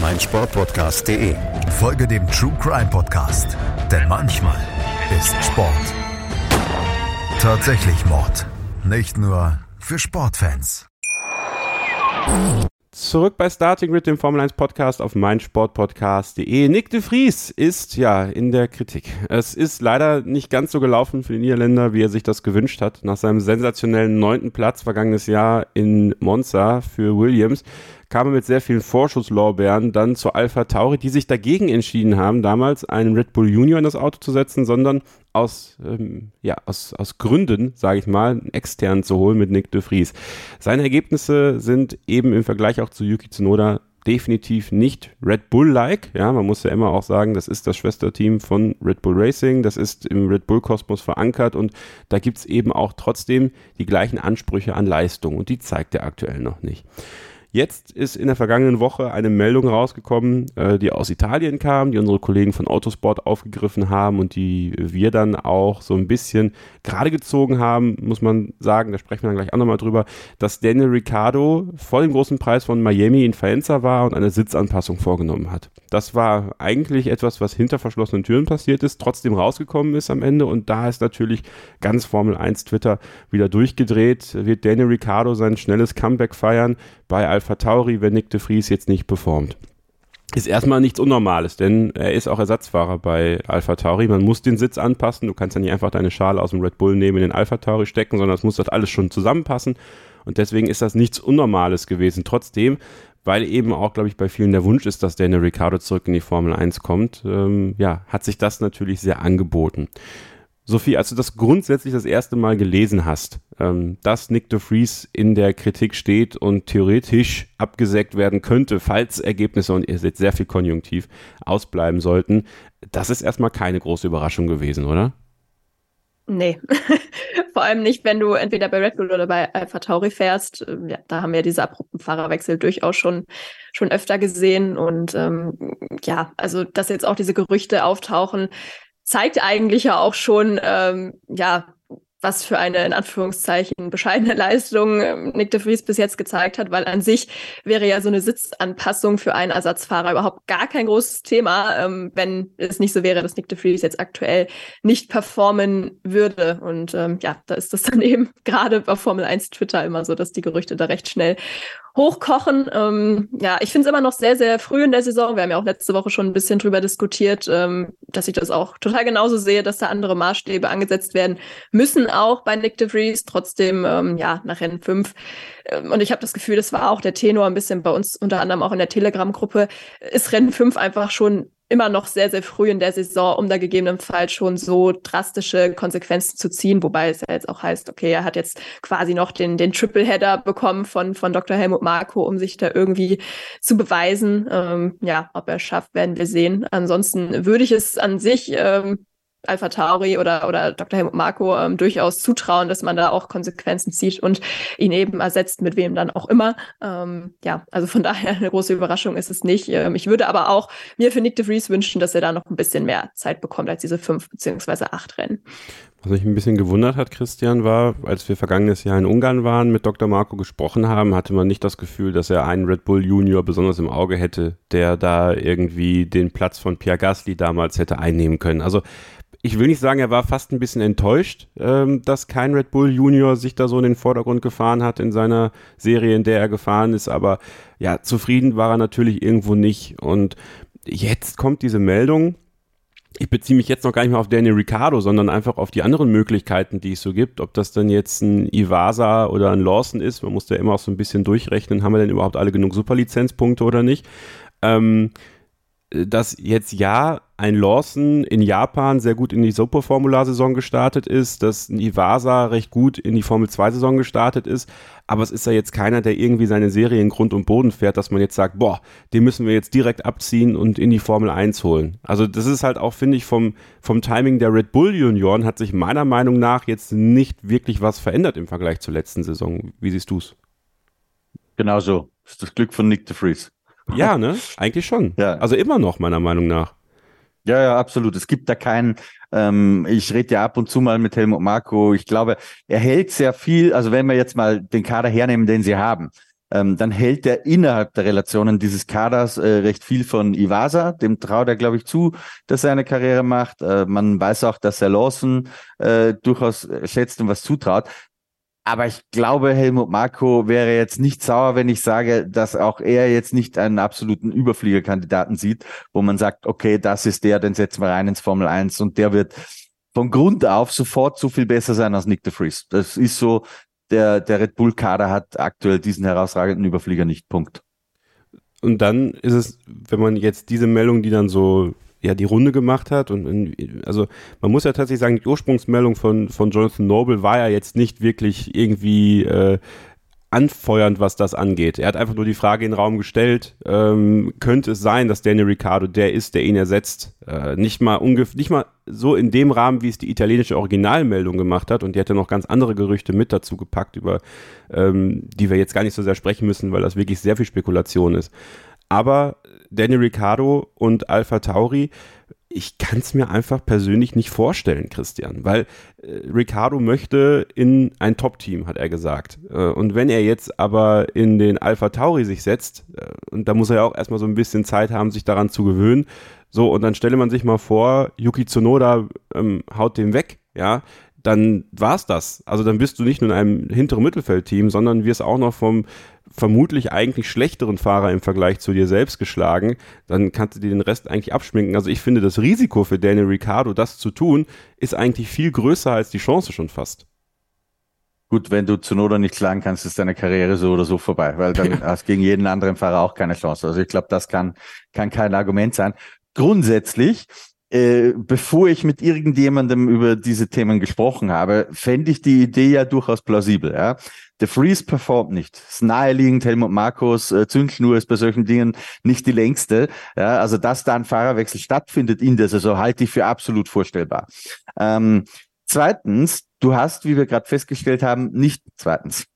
meinsportpodcast.de. Folge dem True Crime Podcast, denn manchmal ist Sport tatsächlich Mord. Nicht nur für Sportfans. Zurück bei Starting Grid, dem Formel 1 Podcast auf meinsportpodcast.de. Nick de Vries ist ja in der Kritik. Es ist leider nicht ganz so gelaufen für den Niederländer, wie er sich das gewünscht hat. Nach seinem sensationellen neunten Platz vergangenes Jahr in Monza für Williams kam er mit sehr vielen Vorschusslorbeeren dann zu Alpha Tauri, die sich dagegen entschieden haben, damals einen Red Bull Junior in das Auto zu setzen, sondern aus, ähm, ja, aus, aus Gründen, sage ich mal, einen externen zu holen mit Nick de Vries. Seine Ergebnisse sind eben im Vergleich auch zu Yuki Tsunoda definitiv nicht Red Bull-like. Ja, man muss ja immer auch sagen, das ist das Schwesterteam von Red Bull Racing, das ist im Red Bull-Kosmos verankert und da gibt es eben auch trotzdem die gleichen Ansprüche an Leistung und die zeigt er aktuell noch nicht. Jetzt ist in der vergangenen Woche eine Meldung rausgekommen, äh, die aus Italien kam, die unsere Kollegen von Autosport aufgegriffen haben und die wir dann auch so ein bisschen gerade gezogen haben, muss man sagen, da sprechen wir dann gleich auch nochmal drüber, dass Daniel Ricciardo vor dem großen Preis von Miami in Faenza war und eine Sitzanpassung vorgenommen hat. Das war eigentlich etwas, was hinter verschlossenen Türen passiert ist, trotzdem rausgekommen ist am Ende und da ist natürlich ganz Formel 1 Twitter wieder durchgedreht. Wird Daniel Ricciardo sein schnelles Comeback feiern bei Alpha Tauri, wenn Nick de Vries jetzt nicht performt? Ist erstmal nichts Unnormales, denn er ist auch Ersatzfahrer bei Alpha Tauri. Man muss den Sitz anpassen. Du kannst ja nicht einfach deine Schale aus dem Red Bull nehmen, in den Alpha Tauri stecken, sondern es muss das alles schon zusammenpassen. Und deswegen ist das nichts Unnormales gewesen. Trotzdem weil eben auch, glaube ich, bei vielen der Wunsch ist, dass Daniel Ricciardo zurück in die Formel 1 kommt, ähm, ja, hat sich das natürlich sehr angeboten. Sophie, als du das grundsätzlich das erste Mal gelesen hast, ähm, dass Nick de Vries in der Kritik steht und theoretisch abgesägt werden könnte, falls Ergebnisse, und ihr seht sehr viel Konjunktiv, ausbleiben sollten, das ist erstmal keine große Überraschung gewesen, oder? Nee, vor allem nicht, wenn du entweder bei Red Bull oder bei Alpha Tauri fährst. Ähm, ja, da haben wir diese abrupten Fahrerwechsel durchaus schon, schon öfter gesehen. Und ähm, ja, also dass jetzt auch diese Gerüchte auftauchen, zeigt eigentlich ja auch schon, ähm, ja, was für eine in Anführungszeichen bescheidene Leistung ähm, Nick de Vries bis jetzt gezeigt hat, weil an sich wäre ja so eine Sitzanpassung für einen Ersatzfahrer überhaupt gar kein großes Thema, ähm, wenn es nicht so wäre, dass Nick de Vries jetzt aktuell nicht performen würde. Und ähm, ja, da ist das dann eben gerade bei Formel 1 Twitter immer so, dass die Gerüchte da recht schnell hochkochen. Ähm, ja, ich finde es immer noch sehr, sehr früh in der Saison. Wir haben ja auch letzte Woche schon ein bisschen drüber diskutiert, ähm, dass ich das auch total genauso sehe, dass da andere Maßstäbe angesetzt werden müssen, auch bei Nick de Vries. Trotzdem, ähm, ja, nach Rennen 5. Ähm, und ich habe das Gefühl, das war auch der Tenor ein bisschen bei uns, unter anderem auch in der Telegram-Gruppe, ist Rennen 5 einfach schon immer noch sehr, sehr früh in der Saison, um da gegebenenfalls schon so drastische Konsequenzen zu ziehen, wobei es ja jetzt auch heißt, okay, er hat jetzt quasi noch den, den Triple-Header bekommen von, von Dr. Helmut Marko, um sich da irgendwie zu beweisen. Ähm, ja, ob er es schafft, werden wir sehen. Ansonsten würde ich es an sich ähm, Alpha Tauri oder, oder Dr. Helmut Marko ähm, durchaus zutrauen, dass man da auch Konsequenzen zieht und ihn eben ersetzt, mit wem dann auch immer. Ähm, ja, also von daher eine große Überraschung ist es nicht. Ähm, ich würde aber auch mir für Nick de Vries wünschen, dass er da noch ein bisschen mehr Zeit bekommt als diese fünf beziehungsweise acht Rennen. Was mich ein bisschen gewundert hat, Christian, war, als wir vergangenes Jahr in Ungarn waren, mit Dr. Marco gesprochen haben, hatte man nicht das Gefühl, dass er einen Red Bull Junior besonders im Auge hätte, der da irgendwie den Platz von Pierre Gasly damals hätte einnehmen können. Also ich will nicht sagen, er war fast ein bisschen enttäuscht, ähm, dass kein Red Bull Junior sich da so in den Vordergrund gefahren hat in seiner Serie, in der er gefahren ist. Aber ja, zufrieden war er natürlich irgendwo nicht. Und jetzt kommt diese Meldung. Ich beziehe mich jetzt noch gar nicht mehr auf Daniel Ricciardo, sondern einfach auf die anderen Möglichkeiten, die es so gibt. Ob das dann jetzt ein Ivasa oder ein Lawson ist, man muss da immer auch so ein bisschen durchrechnen, haben wir denn überhaupt alle genug Superlizenzpunkte oder nicht. Ähm, dass jetzt ja ein Lawson in Japan sehr gut in die Superformular-Saison gestartet ist, dass ein Iwasa recht gut in die Formel-2-Saison gestartet ist, aber es ist ja jetzt keiner, der irgendwie seine Serie in Grund und Boden fährt, dass man jetzt sagt, boah, den müssen wir jetzt direkt abziehen und in die Formel 1 holen. Also das ist halt auch, finde ich, vom, vom Timing der Red Bull Junioren hat sich meiner Meinung nach jetzt nicht wirklich was verändert im Vergleich zur letzten Saison. Wie siehst du es? Genau so. Das ist das Glück von Nick de Vries. Ja, ne? Eigentlich schon. Ja. Also immer noch, meiner Meinung nach. Ja, ja, absolut. Es gibt da keinen, ähm, ich rede ja ab und zu mal mit Helmut Marko. Ich glaube, er hält sehr viel, also wenn wir jetzt mal den Kader hernehmen, den sie haben, ähm, dann hält er innerhalb der Relationen dieses Kaders äh, recht viel von Iwasa. Dem traut er, glaube ich, zu, dass er eine Karriere macht. Äh, man weiß auch, dass er Lawson äh, durchaus schätzt und was zutraut. Aber ich glaube, Helmut Marko wäre jetzt nicht sauer, wenn ich sage, dass auch er jetzt nicht einen absoluten Überfliegerkandidaten sieht, wo man sagt, okay, das ist der, den setzen wir rein ins Formel 1 und der wird von Grund auf sofort so viel besser sein als Nick de Vries. Das ist so, der, der Red Bull Kader hat aktuell diesen herausragenden Überflieger nicht. Punkt. Und dann ist es, wenn man jetzt diese Meldung, die dann so ja die Runde gemacht hat. Und also man muss ja tatsächlich sagen, die Ursprungsmeldung von, von Jonathan Noble war ja jetzt nicht wirklich irgendwie äh, anfeuernd, was das angeht. Er hat einfach nur die Frage in den Raum gestellt, ähm, könnte es sein, dass Daniel Ricciardo der ist, der ihn ersetzt? Äh, nicht, mal nicht mal so in dem Rahmen, wie es die italienische Originalmeldung gemacht hat und die hätte noch ganz andere Gerüchte mit dazu gepackt, über ähm, die wir jetzt gar nicht so sehr sprechen müssen, weil das wirklich sehr viel Spekulation ist. Aber Daniel Ricciardo und Alpha Tauri, ich kann es mir einfach persönlich nicht vorstellen, Christian, weil äh, Ricardo möchte in ein Top-Team, hat er gesagt. Äh, und wenn er jetzt aber in den Alpha Tauri sich setzt, äh, und da muss er ja auch erstmal so ein bisschen Zeit haben, sich daran zu gewöhnen, so, und dann stelle man sich mal vor, Yuki Tsunoda ähm, haut den weg, ja, dann war's das. Also dann bist du nicht nur in einem hinteren Mittelfeldteam, sondern wirst auch noch vom vermutlich eigentlich schlechteren Fahrer im Vergleich zu dir selbst geschlagen, dann kannst du dir den Rest eigentlich abschminken. Also ich finde, das Risiko für Daniel Ricciardo, das zu tun, ist eigentlich viel größer als die Chance schon fast. Gut, wenn du Zunoda nicht schlagen kannst, ist deine Karriere so oder so vorbei, weil dann hast du gegen jeden anderen Fahrer auch keine Chance. Also ich glaube, das kann, kann kein Argument sein. Grundsätzlich äh, bevor ich mit irgendjemandem über diese Themen gesprochen habe, fände ich die Idee ja durchaus plausibel. Ja? Der Freeze performt nicht. Ist naheliegend, Helmut Markus, äh, Zündschnur ist bei solchen Dingen nicht die längste. Ja? Also, dass da ein Fahrerwechsel stattfindet in der Saison, halte ich für absolut vorstellbar. Ähm, zweitens, du hast, wie wir gerade festgestellt haben, nicht zweitens.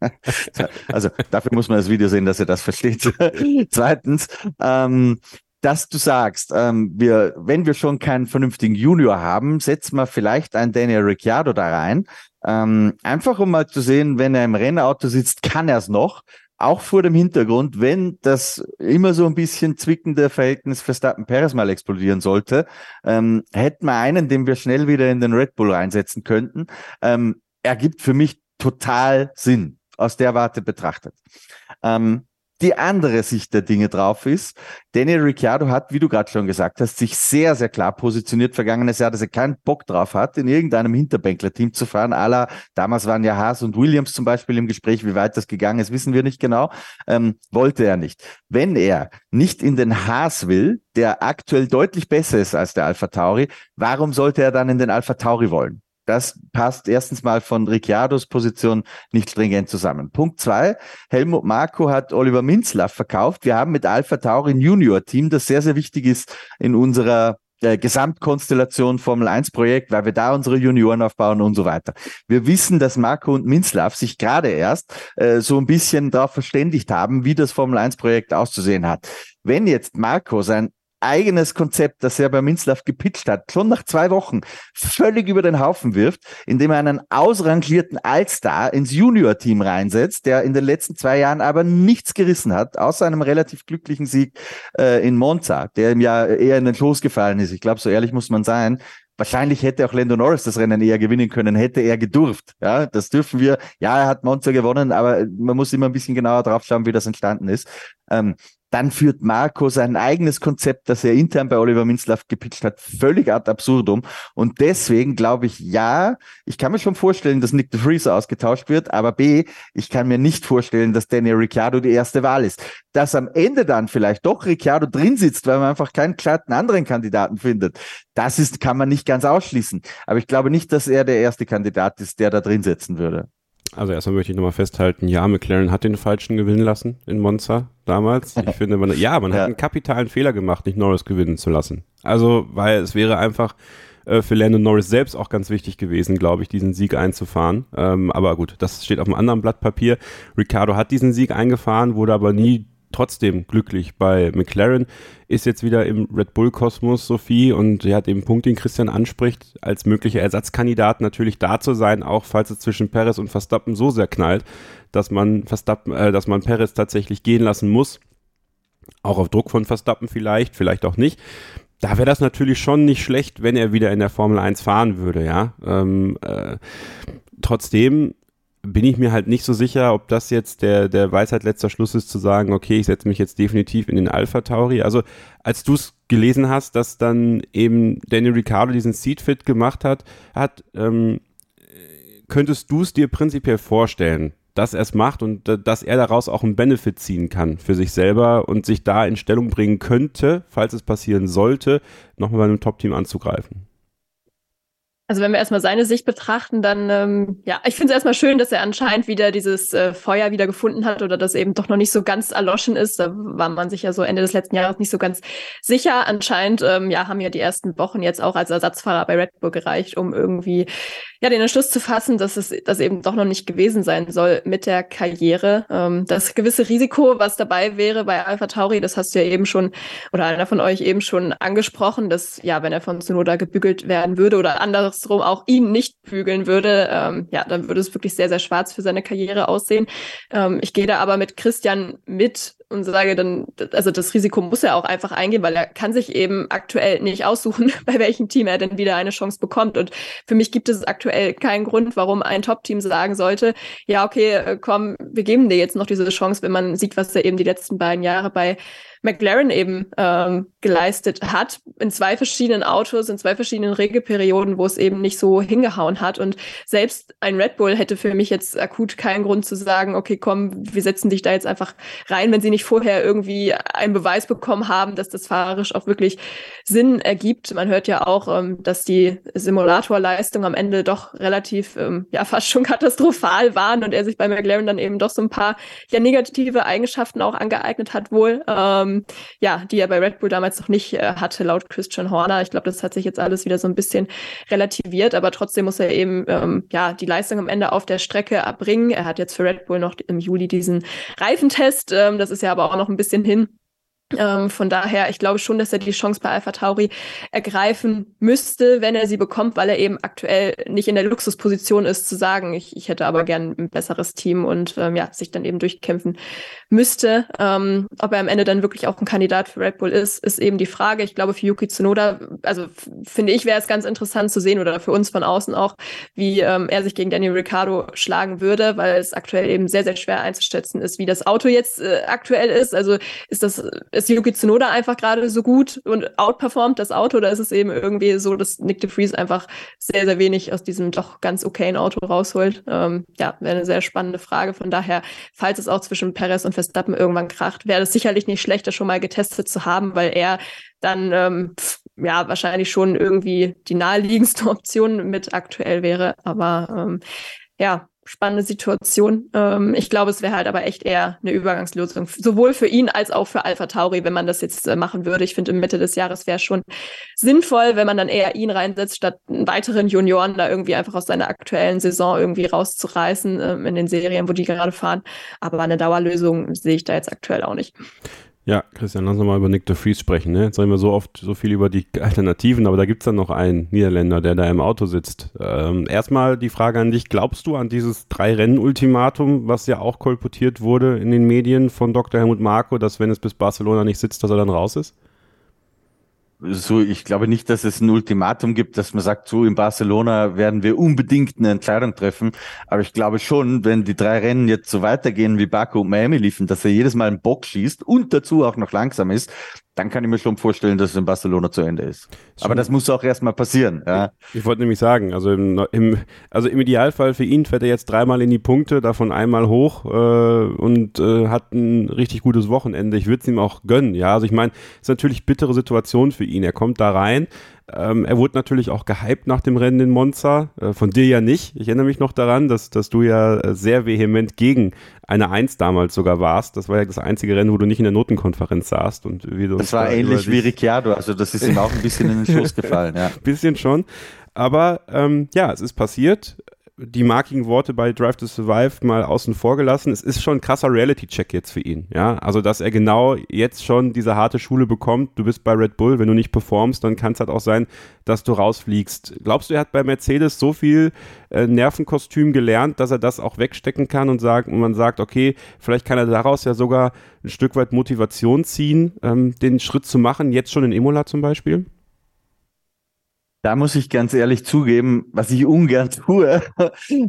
also dafür muss man das Video sehen, dass er das versteht. Zweitens, ähm, dass du sagst, ähm, wir, wenn wir schon keinen vernünftigen Junior haben, setzen wir vielleicht einen Daniel Ricciardo da rein. Ähm, einfach um mal zu sehen, wenn er im Rennauto sitzt, kann er es noch. Auch vor dem Hintergrund, wenn das immer so ein bisschen zwickende Verhältnis Verstappen-Perez mal explodieren sollte, ähm, hätten wir einen, den wir schnell wieder in den Red Bull reinsetzen könnten. Ähm, ergibt für mich total Sinn aus der Warte betrachtet. Ähm, die andere Sicht der Dinge drauf ist. Daniel Ricciardo hat, wie du gerade schon gesagt hast, sich sehr, sehr klar positioniert vergangenes Jahr, dass er keinen Bock drauf hat, in irgendeinem Hinterbänkler-Team zu fahren. Aller, damals waren ja Haas und Williams zum Beispiel im Gespräch, wie weit das gegangen ist, wissen wir nicht genau. Ähm, wollte er nicht. Wenn er nicht in den Haas will, der aktuell deutlich besser ist als der Alpha Tauri, warum sollte er dann in den Alpha Tauri wollen? Das passt erstens mal von Ricciardos Position nicht stringent zusammen. Punkt zwei, Helmut Marko hat Oliver Minzlaff verkauft. Wir haben mit Alpha Tauri ein Junior-Team, das sehr, sehr wichtig ist in unserer äh, Gesamtkonstellation Formel 1 Projekt, weil wir da unsere Junioren aufbauen und so weiter. Wir wissen, dass Marco und Minzlaff sich gerade erst äh, so ein bisschen darauf verständigt haben, wie das Formel 1 Projekt auszusehen hat. Wenn jetzt Marco sein eigenes Konzept, das er bei Minzlaff gepitcht hat, schon nach zwei Wochen völlig über den Haufen wirft, indem er einen ausrangierten Allstar ins Junior-Team reinsetzt, der in den letzten zwei Jahren aber nichts gerissen hat, außer einem relativ glücklichen Sieg äh, in Monza, der ihm ja eher in den Schoß gefallen ist. Ich glaube, so ehrlich muss man sein. Wahrscheinlich hätte auch Lando Norris das Rennen eher gewinnen können, hätte er gedurft. Ja, das dürfen wir. Ja, er hat Monza gewonnen, aber man muss immer ein bisschen genauer drauf schauen, wie das entstanden ist. Ähm, dann führt Marco sein eigenes Konzept, das er intern bei Oliver Minzlaff gepitcht hat, völlig ad absurdum. Und deswegen glaube ich, ja, ich kann mir schon vorstellen, dass Nick de Vries ausgetauscht wird, aber B, ich kann mir nicht vorstellen, dass Daniel Ricciardo die erste Wahl ist. Dass am Ende dann vielleicht doch Ricciardo drin sitzt, weil man einfach keinen glatten anderen Kandidaten findet, das ist, kann man nicht ganz ausschließen. Aber ich glaube nicht, dass er der erste Kandidat ist, der da drin sitzen würde. Also erstmal möchte ich nochmal festhalten, ja, McLaren hat den Falschen gewinnen lassen in Monza damals. Ich finde, man, ja, man ja. hat einen kapitalen Fehler gemacht, nicht Norris gewinnen zu lassen. Also, weil es wäre einfach äh, für Lando Norris selbst auch ganz wichtig gewesen, glaube ich, diesen Sieg einzufahren. Ähm, aber gut, das steht auf einem anderen Blatt Papier. Ricardo hat diesen Sieg eingefahren, wurde aber nie trotzdem glücklich bei McLaren, ist jetzt wieder im Red Bull-Kosmos, Sophie, und er hat den Punkt, den Christian anspricht, als möglicher Ersatzkandidat natürlich da zu sein, auch falls es zwischen Perez und Verstappen so sehr knallt, dass man Verstappen, äh, dass man Perez tatsächlich gehen lassen muss. Auch auf Druck von Verstappen vielleicht, vielleicht auch nicht. Da wäre das natürlich schon nicht schlecht, wenn er wieder in der Formel 1 fahren würde, ja. Ähm, äh, trotzdem bin ich mir halt nicht so sicher, ob das jetzt der, der Weisheit letzter Schluss ist, zu sagen, okay, ich setze mich jetzt definitiv in den Alpha Tauri. Also, als du es gelesen hast, dass dann eben Daniel Ricciardo diesen Seat-Fit gemacht hat, hat, ähm, könntest du es dir prinzipiell vorstellen, dass er es macht und dass er daraus auch einen Benefit ziehen kann für sich selber und sich da in Stellung bringen könnte, falls es passieren sollte, nochmal bei einem Top-Team anzugreifen? Also wenn wir erstmal seine Sicht betrachten, dann ähm, ja, ich finde es erstmal schön, dass er anscheinend wieder dieses äh, Feuer wieder gefunden hat oder das eben doch noch nicht so ganz erloschen ist. Da war man sich ja so Ende des letzten Jahres nicht so ganz sicher. Anscheinend ähm, ja, haben ja die ersten Wochen jetzt auch als Ersatzfahrer bei Red Bull gereicht, um irgendwie ja den Entschluss zu fassen, dass es das eben doch noch nicht gewesen sein soll mit der Karriere. Ähm, das gewisse Risiko, was dabei wäre bei Alpha Tauri, das hast du ja eben schon oder einer von euch eben schon angesprochen, dass ja, wenn er von Sonoda gebügelt werden würde oder anderes andersrum auch ihn nicht bügeln würde, ähm, ja, dann würde es wirklich sehr, sehr schwarz für seine Karriere aussehen. Ähm, ich gehe da aber mit Christian mit und sage dann, also das Risiko muss er auch einfach eingehen, weil er kann sich eben aktuell nicht aussuchen, bei welchem Team er denn wieder eine Chance bekommt. Und für mich gibt es aktuell keinen Grund, warum ein Top-Team sagen sollte, ja, okay, äh, komm, wir geben dir jetzt noch diese Chance, wenn man sieht, was er eben die letzten beiden Jahre bei McLaren eben ähm, geleistet hat, in zwei verschiedenen Autos, in zwei verschiedenen Regelperioden, wo es eben nicht so hingehauen hat. Und selbst ein Red Bull hätte für mich jetzt akut keinen Grund zu sagen, okay, komm, wir setzen dich da jetzt einfach rein, wenn sie nicht vorher irgendwie einen Beweis bekommen haben, dass das fahrerisch auch wirklich Sinn ergibt. Man hört ja auch, ähm, dass die Simulatorleistungen am Ende doch relativ, ähm, ja, fast schon katastrophal waren und er sich bei McLaren dann eben doch so ein paar ja negative Eigenschaften auch angeeignet hat wohl. Ähm, ähm, ja, die er bei Red Bull damals noch nicht äh, hatte, laut Christian Horner. Ich glaube, das hat sich jetzt alles wieder so ein bisschen relativiert, aber trotzdem muss er eben ähm, ja die Leistung am Ende auf der Strecke erbringen. Er hat jetzt für Red Bull noch im Juli diesen Reifentest. Ähm, das ist ja aber auch noch ein bisschen hin. Ähm, von daher, ich glaube schon, dass er die Chance bei Alpha Tauri ergreifen müsste, wenn er sie bekommt, weil er eben aktuell nicht in der Luxusposition ist, zu sagen, ich, ich hätte aber gern ein besseres Team und ähm, ja, sich dann eben durchkämpfen müsste. Ähm, ob er am Ende dann wirklich auch ein Kandidat für Red Bull ist, ist eben die Frage. Ich glaube, für Yuki Tsunoda, also finde ich, wäre es ganz interessant zu sehen oder für uns von außen auch, wie ähm, er sich gegen Daniel Ricciardo schlagen würde, weil es aktuell eben sehr, sehr schwer einzuschätzen ist, wie das Auto jetzt äh, aktuell ist. Also ist das ist Yuki Tsunoda einfach gerade so gut und outperformt das Auto oder ist es eben irgendwie so, dass Nick de Vries einfach sehr, sehr wenig aus diesem doch ganz okayen Auto rausholt? Ähm, ja, wäre eine sehr spannende Frage. Von daher, falls es auch zwischen Perez und Verstappen irgendwann kracht, wäre es sicherlich nicht schlecht, das schon mal getestet zu haben, weil er dann ähm, ja wahrscheinlich schon irgendwie die naheliegendste Option mit aktuell wäre. Aber ähm, ja, spannende Situation. Ähm, ich glaube, es wäre halt aber echt eher eine Übergangslösung, sowohl für ihn als auch für Alpha Tauri, wenn man das jetzt äh, machen würde. Ich finde, im Mitte des Jahres wäre schon sinnvoll, wenn man dann eher ihn reinsetzt, statt einen weiteren Junioren da irgendwie einfach aus seiner aktuellen Saison irgendwie rauszureißen ähm, in den Serien, wo die gerade fahren. Aber eine Dauerlösung sehe ich da jetzt aktuell auch nicht. Ja, Christian, lass uns mal über Nick de Vries sprechen. Ne? Jetzt sagen wir so oft so viel über die Alternativen, aber da gibt es dann noch einen Niederländer, der da im Auto sitzt. Ähm, erstmal die Frage an dich, glaubst du an dieses Drei-Rennen-Ultimatum, was ja auch kolportiert wurde in den Medien von Dr. Helmut Marko, dass wenn es bis Barcelona nicht sitzt, dass er dann raus ist? So, ich glaube nicht, dass es ein Ultimatum gibt, dass man sagt, so in Barcelona werden wir unbedingt eine Entscheidung treffen. Aber ich glaube schon, wenn die drei Rennen jetzt so weitergehen, wie Baku und Miami liefen, dass er jedes Mal einen Bock schießt und dazu auch noch langsam ist, dann kann ich mir schon vorstellen, dass es in Barcelona zu Ende ist. Aber das muss auch erstmal passieren. Ja. Ich wollte nämlich sagen, also im, im, also im Idealfall für ihn fährt er jetzt dreimal in die Punkte, davon einmal hoch äh, und äh, hat ein richtig gutes Wochenende. Ich würde es ihm auch gönnen. Ja, also ich meine, es ist natürlich bittere Situation für ihn. Er kommt da rein, ähm, er wurde natürlich auch gehypt nach dem Rennen in Monza, äh, von dir ja nicht. Ich erinnere mich noch daran, dass, dass du ja äh, sehr vehement gegen eine Eins damals sogar warst. Das war ja das einzige Rennen, wo du nicht in der Notenkonferenz saßt. Und wie du das war da ähnlich wie Ricciardo, also das ist ihm auch ein bisschen in den Schoß gefallen. Ja. bisschen schon. Aber ähm, ja, es ist passiert die markigen Worte bei Drive to Survive mal außen vor gelassen. Es ist schon ein krasser Reality-Check jetzt für ihn. Ja, also dass er genau jetzt schon diese harte Schule bekommt. Du bist bei Red Bull, wenn du nicht performst, dann kann es halt auch sein, dass du rausfliegst. Glaubst du, er hat bei Mercedes so viel äh, Nervenkostüm gelernt, dass er das auch wegstecken kann und sagt, und man sagt, okay, vielleicht kann er daraus ja sogar ein Stück weit Motivation ziehen, ähm, den Schritt zu machen, jetzt schon in Imola zum Beispiel? Da muss ich ganz ehrlich zugeben, was ich ungern tue,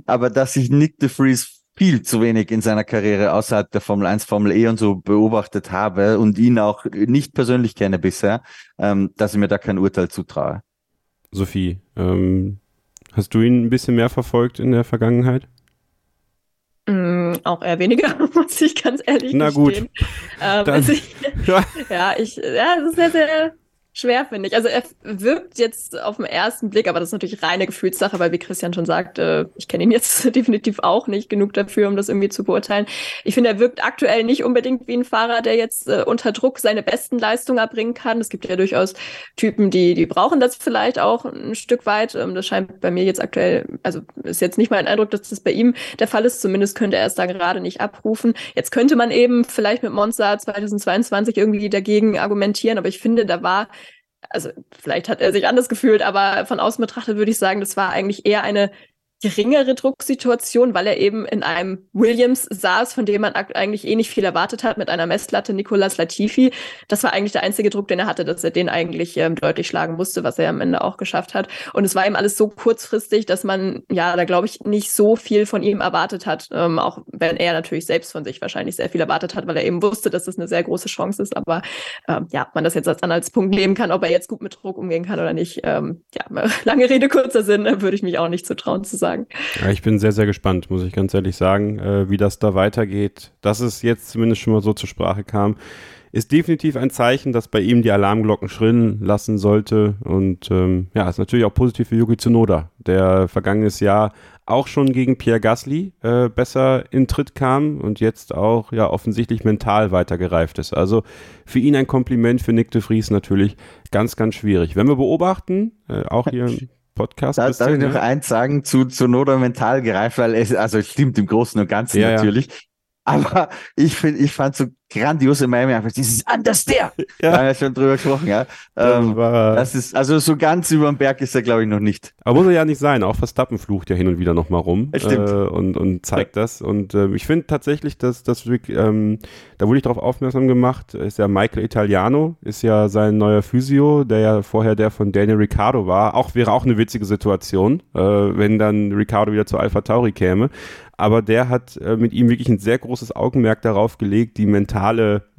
aber dass ich Nick de Vries viel zu wenig in seiner Karriere außerhalb der Formel 1, Formel E und so beobachtet habe und ihn auch nicht persönlich kenne bisher, ähm, dass ich mir da kein Urteil zutraue. Sophie, ähm, hast du ihn ein bisschen mehr verfolgt in der Vergangenheit? Mm, auch eher weniger, muss ich ganz ehrlich Na gestehen. gut. Ähm, also ich, ja, ich, ja, es ist sehr, sehr schwer, finde ich. Also er wirkt jetzt auf den ersten Blick, aber das ist natürlich reine Gefühlssache, weil wie Christian schon sagte, ich kenne ihn jetzt definitiv auch nicht genug dafür, um das irgendwie zu beurteilen. Ich finde, er wirkt aktuell nicht unbedingt wie ein Fahrer, der jetzt äh, unter Druck seine besten Leistungen erbringen kann. Es gibt ja durchaus Typen, die, die brauchen das vielleicht auch ein Stück weit. Ähm, das scheint bei mir jetzt aktuell, also ist jetzt nicht mein Eindruck, dass das bei ihm der Fall ist. Zumindest könnte er es da gerade nicht abrufen. Jetzt könnte man eben vielleicht mit Monza 2022 irgendwie dagegen argumentieren, aber ich finde, da war also vielleicht hat er sich anders gefühlt, aber von außen betrachtet würde ich sagen, das war eigentlich eher eine geringere Drucksituation, weil er eben in einem Williams saß, von dem man eigentlich eh nicht viel erwartet hat, mit einer Messlatte Nicolas Latifi. Das war eigentlich der einzige Druck, den er hatte, dass er den eigentlich ähm, deutlich schlagen musste, was er am Ende auch geschafft hat. Und es war ihm alles so kurzfristig, dass man, ja, da glaube ich, nicht so viel von ihm erwartet hat, ähm, auch wenn er natürlich selbst von sich wahrscheinlich sehr viel erwartet hat, weil er eben wusste, dass das eine sehr große Chance ist. Aber ähm, ja, man das jetzt als Punkt nehmen kann, ob er jetzt gut mit Druck umgehen kann oder nicht. Ähm, ja, lange Rede, kurzer Sinn, würde ich mich auch nicht zutrauen zu sagen sagen. Ja, ich bin sehr, sehr gespannt, muss ich ganz ehrlich sagen, äh, wie das da weitergeht. Dass es jetzt zumindest schon mal so zur Sprache kam, ist definitiv ein Zeichen, dass bei ihm die Alarmglocken schrillen lassen sollte. Und ähm, ja, ist natürlich auch positiv für Yuki Tsunoda, der vergangenes Jahr auch schon gegen Pierre Gasly äh, besser in Tritt kam und jetzt auch ja offensichtlich mental weitergereift ist. Also für ihn ein Kompliment, für Nick de Vries natürlich ganz, ganz schwierig. Wenn wir beobachten, äh, auch hier Podcast. Da, darf ich noch eins sagen zu, zu Noda mental gereift, weil es, also es stimmt im Großen und Ganzen ja, natürlich. Ja. Aber ich finde, ich fand so grandiose Miami einfach dieses anders der. Ja. Da haben wir schon drüber gesprochen, ja. Ähm, das ist, also so ganz über den Berg ist er, glaube ich, noch nicht. Aber muss er ja nicht sein. Auch Verstappen flucht ja hin und wieder nochmal rum. Stimmt. Äh, und, und zeigt ja. das. Und äh, ich finde tatsächlich, dass, dass ähm, da wurde ich darauf aufmerksam gemacht, ist ja Michael Italiano, ist ja sein neuer Physio, der ja vorher der von Daniel Ricciardo war. Auch wäre auch eine witzige Situation, äh, wenn dann Ricciardo wieder zu Alpha Tauri käme aber der hat äh, mit ihm wirklich ein sehr großes Augenmerk darauf gelegt, die mentale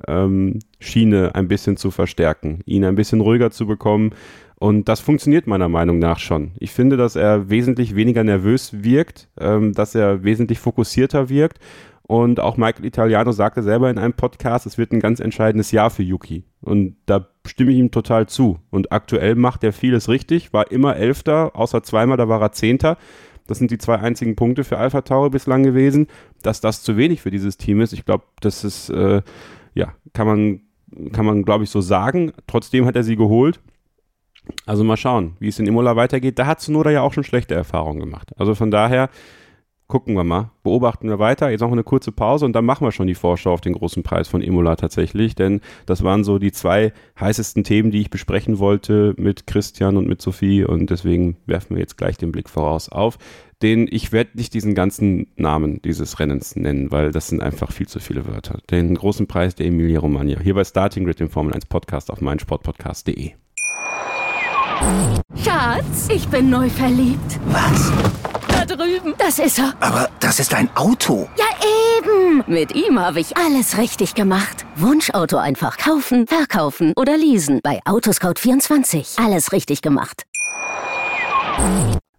ähm, Schiene ein bisschen zu verstärken, ihn ein bisschen ruhiger zu bekommen. Und das funktioniert meiner Meinung nach schon. Ich finde, dass er wesentlich weniger nervös wirkt, ähm, dass er wesentlich fokussierter wirkt. Und auch Michael Italiano sagte selber in einem Podcast, es wird ein ganz entscheidendes Jahr für Yuki. Und da stimme ich ihm total zu. Und aktuell macht er vieles richtig, war immer Elfter, außer zweimal, da war er Zehnter. Das sind die zwei einzigen Punkte für Alpha Tauri bislang gewesen. Dass das zu wenig für dieses Team ist, ich glaube, das ist, äh, ja, kann man, kann man, glaube ich, so sagen. Trotzdem hat er sie geholt. Also mal schauen, wie es in Imola weitergeht. Da hat Tsunoda ja auch schon schlechte Erfahrungen gemacht. Also von daher, gucken wir mal, beobachten wir weiter. Jetzt noch eine kurze Pause und dann machen wir schon die Vorschau auf den großen Preis von Imola tatsächlich, denn das waren so die zwei heißesten Themen, die ich besprechen wollte mit Christian und mit Sophie und deswegen werfen wir jetzt gleich den Blick voraus auf den ich werde nicht diesen ganzen Namen dieses Rennens nennen, weil das sind einfach viel zu viele Wörter. Den großen Preis der Emilia Romagna hier bei Starting Grid, dem Formel 1 Podcast auf meinsportpodcast.de. Schatz, ich bin neu verliebt. Was? Drüben. Das ist er. Aber das ist ein Auto. Ja, eben. Mit ihm habe ich alles richtig gemacht. Wunschauto einfach kaufen, verkaufen oder leasen. Bei Autoscout24. Alles richtig gemacht.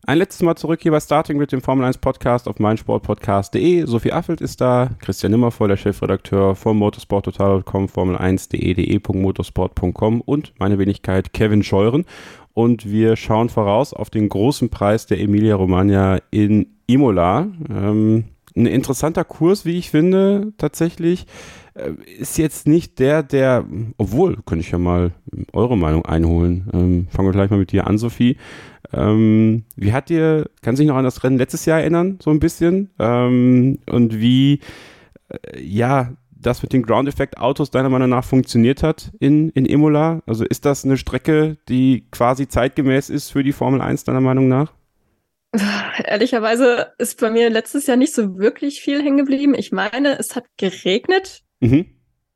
Ein letztes Mal zurück hier bei Starting mit dem Formel 1 Podcast auf meinsportpodcast.de. Sophie Affelt ist da, Christian Nimmervoll, der Chefredakteur von motorsporttotal.com, formel1.de, de.motorsport.com und meine Wenigkeit Kevin Scheuren. Und wir schauen voraus auf den großen Preis der Emilia Romagna in Imola. Ähm, ein interessanter Kurs, wie ich finde, tatsächlich. Äh, ist jetzt nicht der, der, obwohl, könnte ich ja mal eure Meinung einholen. Ähm, fangen wir gleich mal mit dir an, Sophie. Ähm, wie hat dir, kann sich noch an das Rennen letztes Jahr erinnern, so ein bisschen? Ähm, und wie, äh, ja, das mit den Ground Effect Autos deiner Meinung nach funktioniert hat in, in Imola? Also ist das eine Strecke, die quasi zeitgemäß ist für die Formel 1 deiner Meinung nach? Ehrlicherweise ist bei mir letztes Jahr nicht so wirklich viel hängen geblieben. Ich meine, es hat geregnet, Mhm.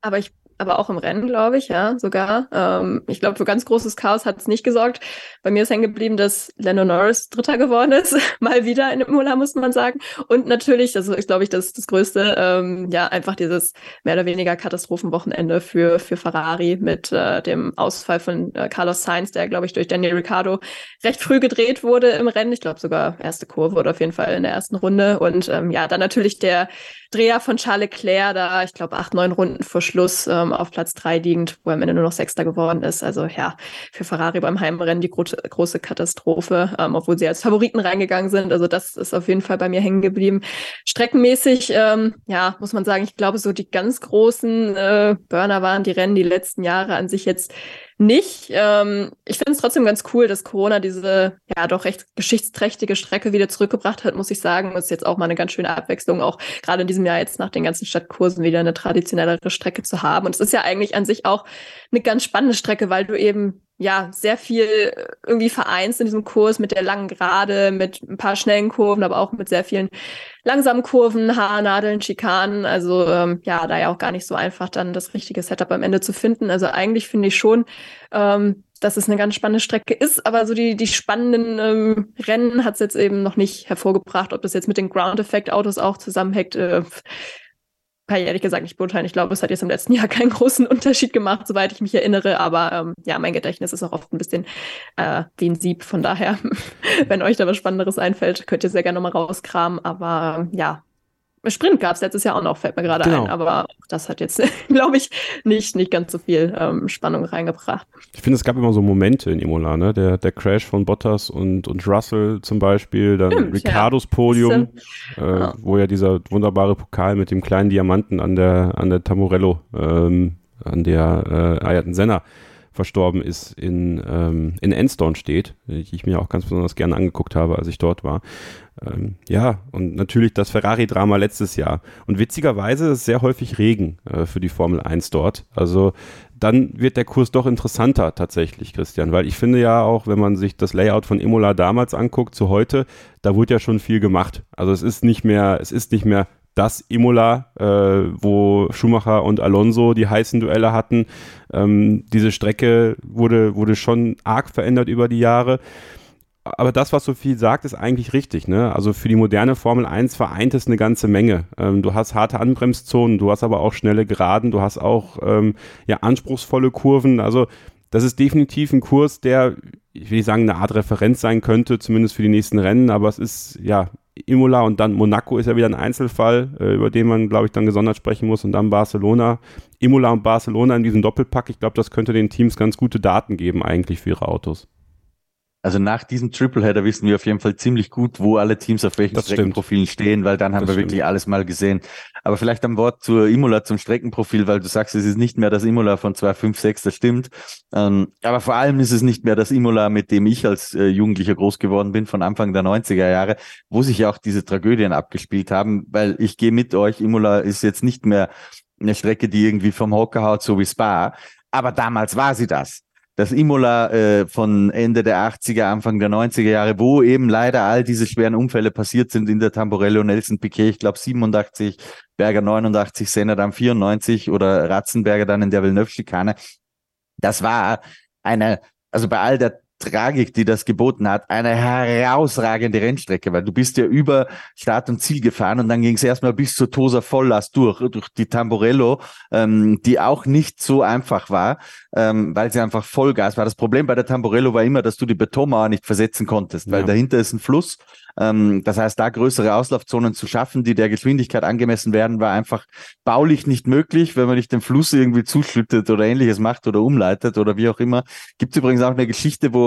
aber ich aber auch im Rennen, glaube ich, ja, sogar. Ähm, ich glaube, für ganz großes Chaos hat es nicht gesorgt. Bei mir ist hängen geblieben, dass Lando Norris Dritter geworden ist, mal wieder in Imola, muss man sagen. Und natürlich, das ist, glaube ich, das, das Größte, ähm, ja, einfach dieses mehr oder weniger Katastrophenwochenende für, für Ferrari mit äh, dem Ausfall von äh, Carlos Sainz, der, glaube ich, durch Daniel Ricciardo recht früh gedreht wurde im Rennen. Ich glaube sogar erste Kurve oder auf jeden Fall in der ersten Runde. Und ähm, ja, dann natürlich der Dreher von Charles Leclerc da, ich glaube, acht, neun Runden vor Schluss ähm, auf Platz drei liegend, wo er am Ende nur noch Sechster geworden ist. Also ja, für Ferrari beim Heimrennen die gro große Katastrophe, ähm, obwohl sie als Favoriten reingegangen sind. Also das ist auf jeden Fall bei mir hängen geblieben. Streckenmäßig, ähm, ja, muss man sagen, ich glaube, so die ganz großen äh, Burner waren die Rennen die letzten Jahre an sich jetzt nicht. Ähm, ich finde es trotzdem ganz cool, dass Corona diese ja doch recht geschichtsträchtige Strecke wieder zurückgebracht hat, muss ich sagen. Das ist jetzt auch mal eine ganz schöne Abwechslung, auch gerade in diesem Jahr jetzt nach den ganzen Stadtkursen wieder eine traditionellere Strecke zu haben. Und es ist ja eigentlich an sich auch eine ganz spannende Strecke, weil du eben ja, sehr viel irgendwie vereinst in diesem Kurs mit der langen Gerade, mit ein paar schnellen Kurven, aber auch mit sehr vielen langsamen Kurven, Haarnadeln, Schikanen. Also ähm, ja, da ja auch gar nicht so einfach dann das richtige Setup am Ende zu finden. Also eigentlich finde ich schon, ähm, dass es eine ganz spannende Strecke ist, aber so die, die spannenden ähm, Rennen hat es jetzt eben noch nicht hervorgebracht. Ob das jetzt mit den Ground-Effect-Autos auch zusammenhängt, äh, kann ich ehrlich gesagt nicht beurteilen. Ich glaube, es hat jetzt im letzten Jahr keinen großen Unterschied gemacht, soweit ich mich erinnere. Aber ähm, ja, mein Gedächtnis ist auch oft ein bisschen äh, wie ein Sieb. Von daher, wenn euch da was Spannenderes einfällt, könnt ihr sehr gerne nochmal rauskramen. Aber ähm, ja, Sprint gab es letztes Jahr auch noch, fällt mir gerade Genau. ein. Aber auch das hat jetzt, glaube ich, nicht, nicht ganz so viel ähm, Spannung reingebracht. Ich finde, es gab immer so Momente in Imola, ne? Der, der Crash von Bottas und, und Russell zum Beispiel, dann Stimmt, Ricardos Podium, äh, Ja. wo ja dieser wunderbare Pokal mit dem kleinen Diamanten an der, an der Tamurello, ähm, an der äh, Ayrton Senna verstorben ist, in, ähm, in Enstone steht, die ich mir auch ganz besonders gerne angeguckt habe, als ich dort war. Ähm, ja, und natürlich das Ferrari-Drama letztes Jahr. Und witzigerweise ist sehr häufig Regen äh, für die Formel 1 dort. Also dann wird der Kurs doch interessanter tatsächlich, Christian, weil ich finde ja auch, wenn man sich das Layout von Imola damals anguckt zu heute, da wurde ja schon viel gemacht. Also es ist nicht mehr, es ist nicht mehr das Imola, äh, wo Schumacher und Alonso die heißen Duelle hatten. Ähm, diese Strecke wurde, wurde schon arg verändert über die Jahre. Aber das, was Sophie sagt, ist eigentlich richtig. Ne? Also für die moderne Formel 1 vereint es eine ganze Menge. Ähm, du hast harte Anbremszonen, du hast aber auch schnelle Geraden, du hast auch ähm, ja, anspruchsvolle Kurven. Also das ist definitiv ein Kurs, der, ich will nicht sagen, eine Art Referenz sein könnte, zumindest für die nächsten Rennen, aber es ist ja Imola und dann Monaco ist ja wieder ein Einzelfall, äh, über den man, glaube ich, dann gesondert sprechen muss und dann Barcelona. Imola und Barcelona in diesem Doppelpack, ich glaube, das könnte den Teams ganz gute Daten geben eigentlich für ihre Autos. Also nach diesem Tripleheader wissen wir auf jeden Fall ziemlich gut, wo alle Teams auf welchen Das stimmt. Streckenprofilen stehen, weil dann haben Das wir stimmt. wirklich alles mal gesehen. Aber vielleicht am Wort zur Imola, zum Streckenprofil, weil du sagst, es ist nicht mehr das Imola von 256, das stimmt. Ähm, aber vor allem ist es nicht mehr das Imola, mit dem ich als äh, Jugendlicher groß geworden bin, von Anfang der 90er Jahre, wo sich ja auch diese Tragödien abgespielt haben, weil ich gehe mit euch, Imola ist jetzt nicht mehr eine Strecke, die irgendwie vom Hocker haut, so wie Spa. Aber damals war sie das das Imola äh, von Ende der 80er, Anfang der 90er Jahre, wo eben leider all diese schweren Unfälle passiert sind in der Tamborello, Nelson Piquet, ich glaube 87, Berger 89, Senna dann 94 oder Ratzenberger dann in der Villeneuve-Schikane. Das war eine, also bei all der Tragik, die das geboten hat, eine herausragende Rennstrecke, weil du bist ja über Start und Ziel gefahren und dann ging es erstmal bis zur Tosa Volllast durch, durch die Tamborello, ähm, die auch nicht so einfach war, ähm, weil sie einfach Vollgas war. Das Problem bei der Tamborello war immer, dass du die Betonmauer nicht versetzen konntest, weil ja. dahinter ist ein Fluss ähm, das heißt, da größere Auslaufzonen zu schaffen, die der Geschwindigkeit angemessen werden, war einfach baulich nicht möglich, wenn man nicht den Fluss irgendwie zuschüttet oder ähnliches macht oder umleitet oder wie auch immer. Gibt es übrigens auch eine Geschichte, wo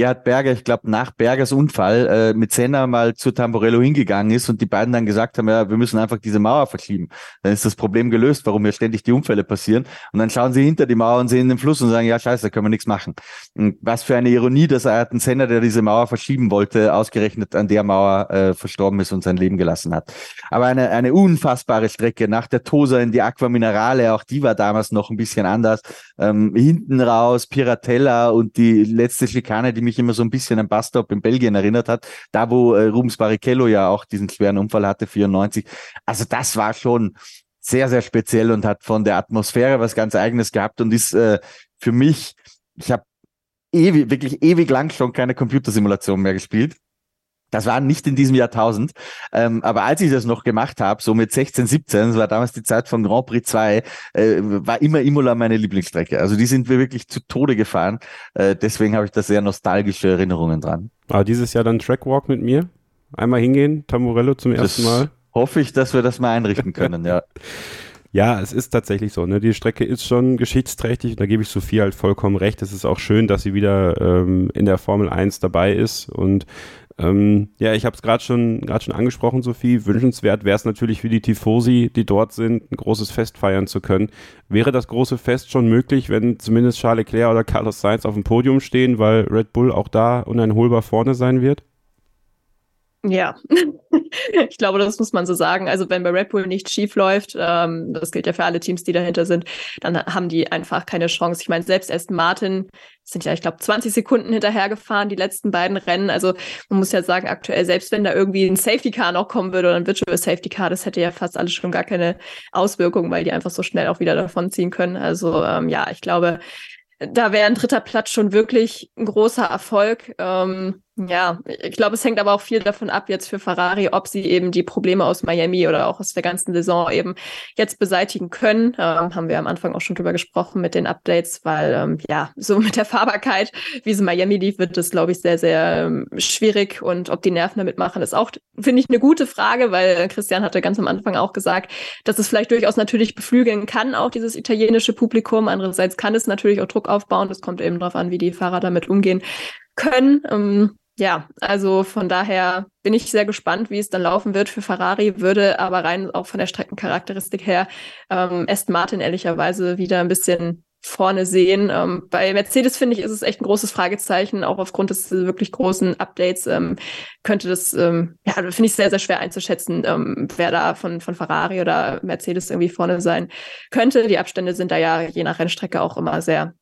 Gerhard Berger, ich glaube, nach Bergers Unfall äh, mit Senna mal zu Tamborello hingegangen ist und die beiden dann gesagt haben, ja, wir müssen einfach diese Mauer verschieben. Dann ist das Problem gelöst, warum hier ständig die Unfälle passieren. Und dann schauen sie hinter die Mauer und sehen den Fluss und sagen, ja, scheiße, da können wir nichts machen. Und was für eine Ironie, dass er einen Senna, der diese Mauer verschieben wollte, ausgerechnet an der Mauer äh, verstorben ist und sein Leben gelassen hat. Aber eine, eine unfassbare Strecke nach der Tosa in die Aqua Minerale, auch die war damals noch ein bisschen anders. Ähm, hinten raus, Piratella und die letzte Schikane, die die mich immer so ein bisschen an Bastop in Belgien erinnert hat, da wo äh, Rubens Barrichello ja auch diesen schweren Unfall hatte, 94. Also das war schon sehr, sehr speziell und hat von der Atmosphäre was ganz eigenes gehabt und ist äh, für mich, ich habe ewig, wirklich ewig lang schon keine Computersimulation mehr gespielt. Das war nicht in diesem Jahrtausend. Ähm, aber als ich das noch gemacht habe, so mit 16, 17, das war damals die Zeit von Grand Prix 2, äh, war immer Imola meine Lieblingsstrecke. Also die sind wir wirklich zu Tode gefahren. Äh, deswegen habe ich da sehr nostalgische Erinnerungen dran. Aber dieses Jahr dann Trackwalk mit mir? Einmal hingehen, Tamburello zum das ersten Mal? Hoffe ich, dass wir das mal einrichten können, ja. Ja, es ist tatsächlich so. Ne? Die Strecke ist schon geschichtsträchtig da gebe ich Sophie halt vollkommen recht. Es ist auch schön, dass sie wieder ähm, in der Formel 1 dabei ist und ähm, ja, ich habe es gerade schon, grad schon angesprochen, Sophie. Wünschenswert wäre es natürlich für die Tifosi, die dort sind, ein großes Fest feiern zu können. Wäre das große Fest schon möglich, wenn zumindest Charles Leclerc oder Carlos Sainz auf dem Podium stehen, weil Red Bull auch da uneinholbar vorne sein wird? Ja, ich glaube, das muss man so sagen. Also wenn bei Red Bull nichts schief läuft, ähm, das gilt ja für alle Teams, die dahinter sind, dann haben die einfach keine Chance. Ich meine, selbst Aston Martin sind ja, ich glaube, 20 Sekunden hinterhergefahren, die letzten beiden Rennen. Also man muss ja sagen, aktuell, selbst wenn da irgendwie ein Safety Car noch kommen würde oder ein Virtual Safety Car, das hätte ja fast alles schon gar keine Auswirkungen, weil die einfach so schnell auch wieder davon ziehen können. Also ähm, ja, ich glaube, da wäre ein dritter Platz schon wirklich ein großer Erfolg. Ähm, ja, ich glaube, es hängt aber auch viel davon ab jetzt für Ferrari, ob sie eben die Probleme aus Miami oder auch aus der ganzen Saison eben jetzt beseitigen können. Ähm, haben wir am Anfang auch schon drüber gesprochen mit den Updates, weil ähm, ja, so mit der Fahrbarkeit, wie es in Miami lief, wird das, glaube ich, sehr, sehr ähm, schwierig. Und ob die Nerven damit machen, ist auch, finde ich, eine gute Frage, weil Christian hatte ganz am Anfang auch gesagt, dass es vielleicht durchaus natürlich beflügeln kann, auch dieses italienische Publikum. Andererseits kann es natürlich auch Druck aufbauen. Das kommt eben darauf an, wie die Fahrer damit umgehen können. Ja, also von daher bin ich sehr gespannt, wie es dann laufen wird für Ferrari, würde aber rein auch von der Streckencharakteristik her ähm, Aston Martin ehrlicherweise wieder ein bisschen vorne sehen. Ähm, bei Mercedes finde ich, ist es echt ein großes Fragezeichen, auch aufgrund des wirklich großen Updates ähm, könnte das, ähm, ja, finde ich sehr, sehr schwer einzuschätzen, ähm, wer da von, von Ferrari oder Mercedes irgendwie vorne sein könnte. Die Abstände sind da ja je nach Rennstrecke auch immer sehr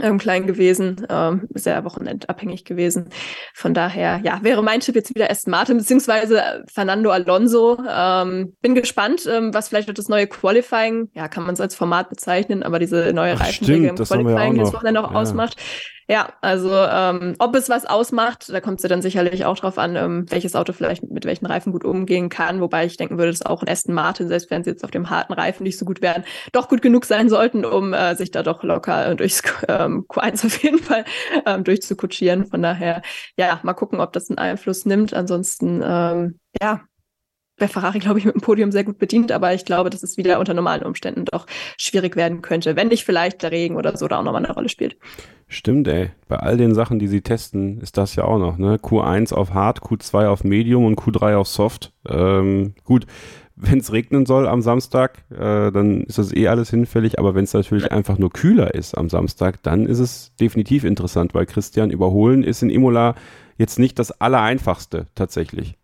ähm, klein gewesen, ähm, sehr wochenendabhängig gewesen. Von daher, ja, wäre mein Tipp jetzt wieder Aston Martin beziehungsweise Fernando Alonso. Ähm, bin gespannt, ähm, was vielleicht das neue Qualifying, ja, kann man es als Format bezeichnen, aber diese neue Reifenregel im Qualifying das Wochenende noch ja. ausmacht. Ja, also ähm, ob es was ausmacht, da kommt es ja dann sicherlich auch drauf an, ähm, welches Auto vielleicht mit welchen Reifen gut umgehen kann. Wobei ich denken würde, dass auch ein Aston Martin, selbst wenn sie jetzt auf dem harten Reifen nicht so gut wären, doch gut genug sein sollten, um äh, sich da doch locker durchs ähm, Q1 auf jeden Fall ähm, durchzukutschieren. Von daher, ja, mal gucken, ob das einen Einfluss nimmt. Ansonsten, ähm, ja, bei Ferrari, glaube ich, mit dem Podium sehr gut bedient, aber ich glaube, dass es wieder unter normalen Umständen doch schwierig werden könnte, wenn nicht vielleicht der Regen oder so da auch nochmal eine Rolle spielt. Stimmt, ey. Bei all den Sachen, die sie testen, ist das ja auch noch, ne? Q1 auf Hard, Q2 auf Medium und Q3 auf Soft. Ähm, gut, wenn es regnen soll am Samstag, äh, dann ist das eh alles hinfällig, aber wenn es natürlich einfach nur kühler ist am Samstag, dann ist es definitiv interessant, weil Christian überholen ist in Imola jetzt nicht das Allereinfachste tatsächlich.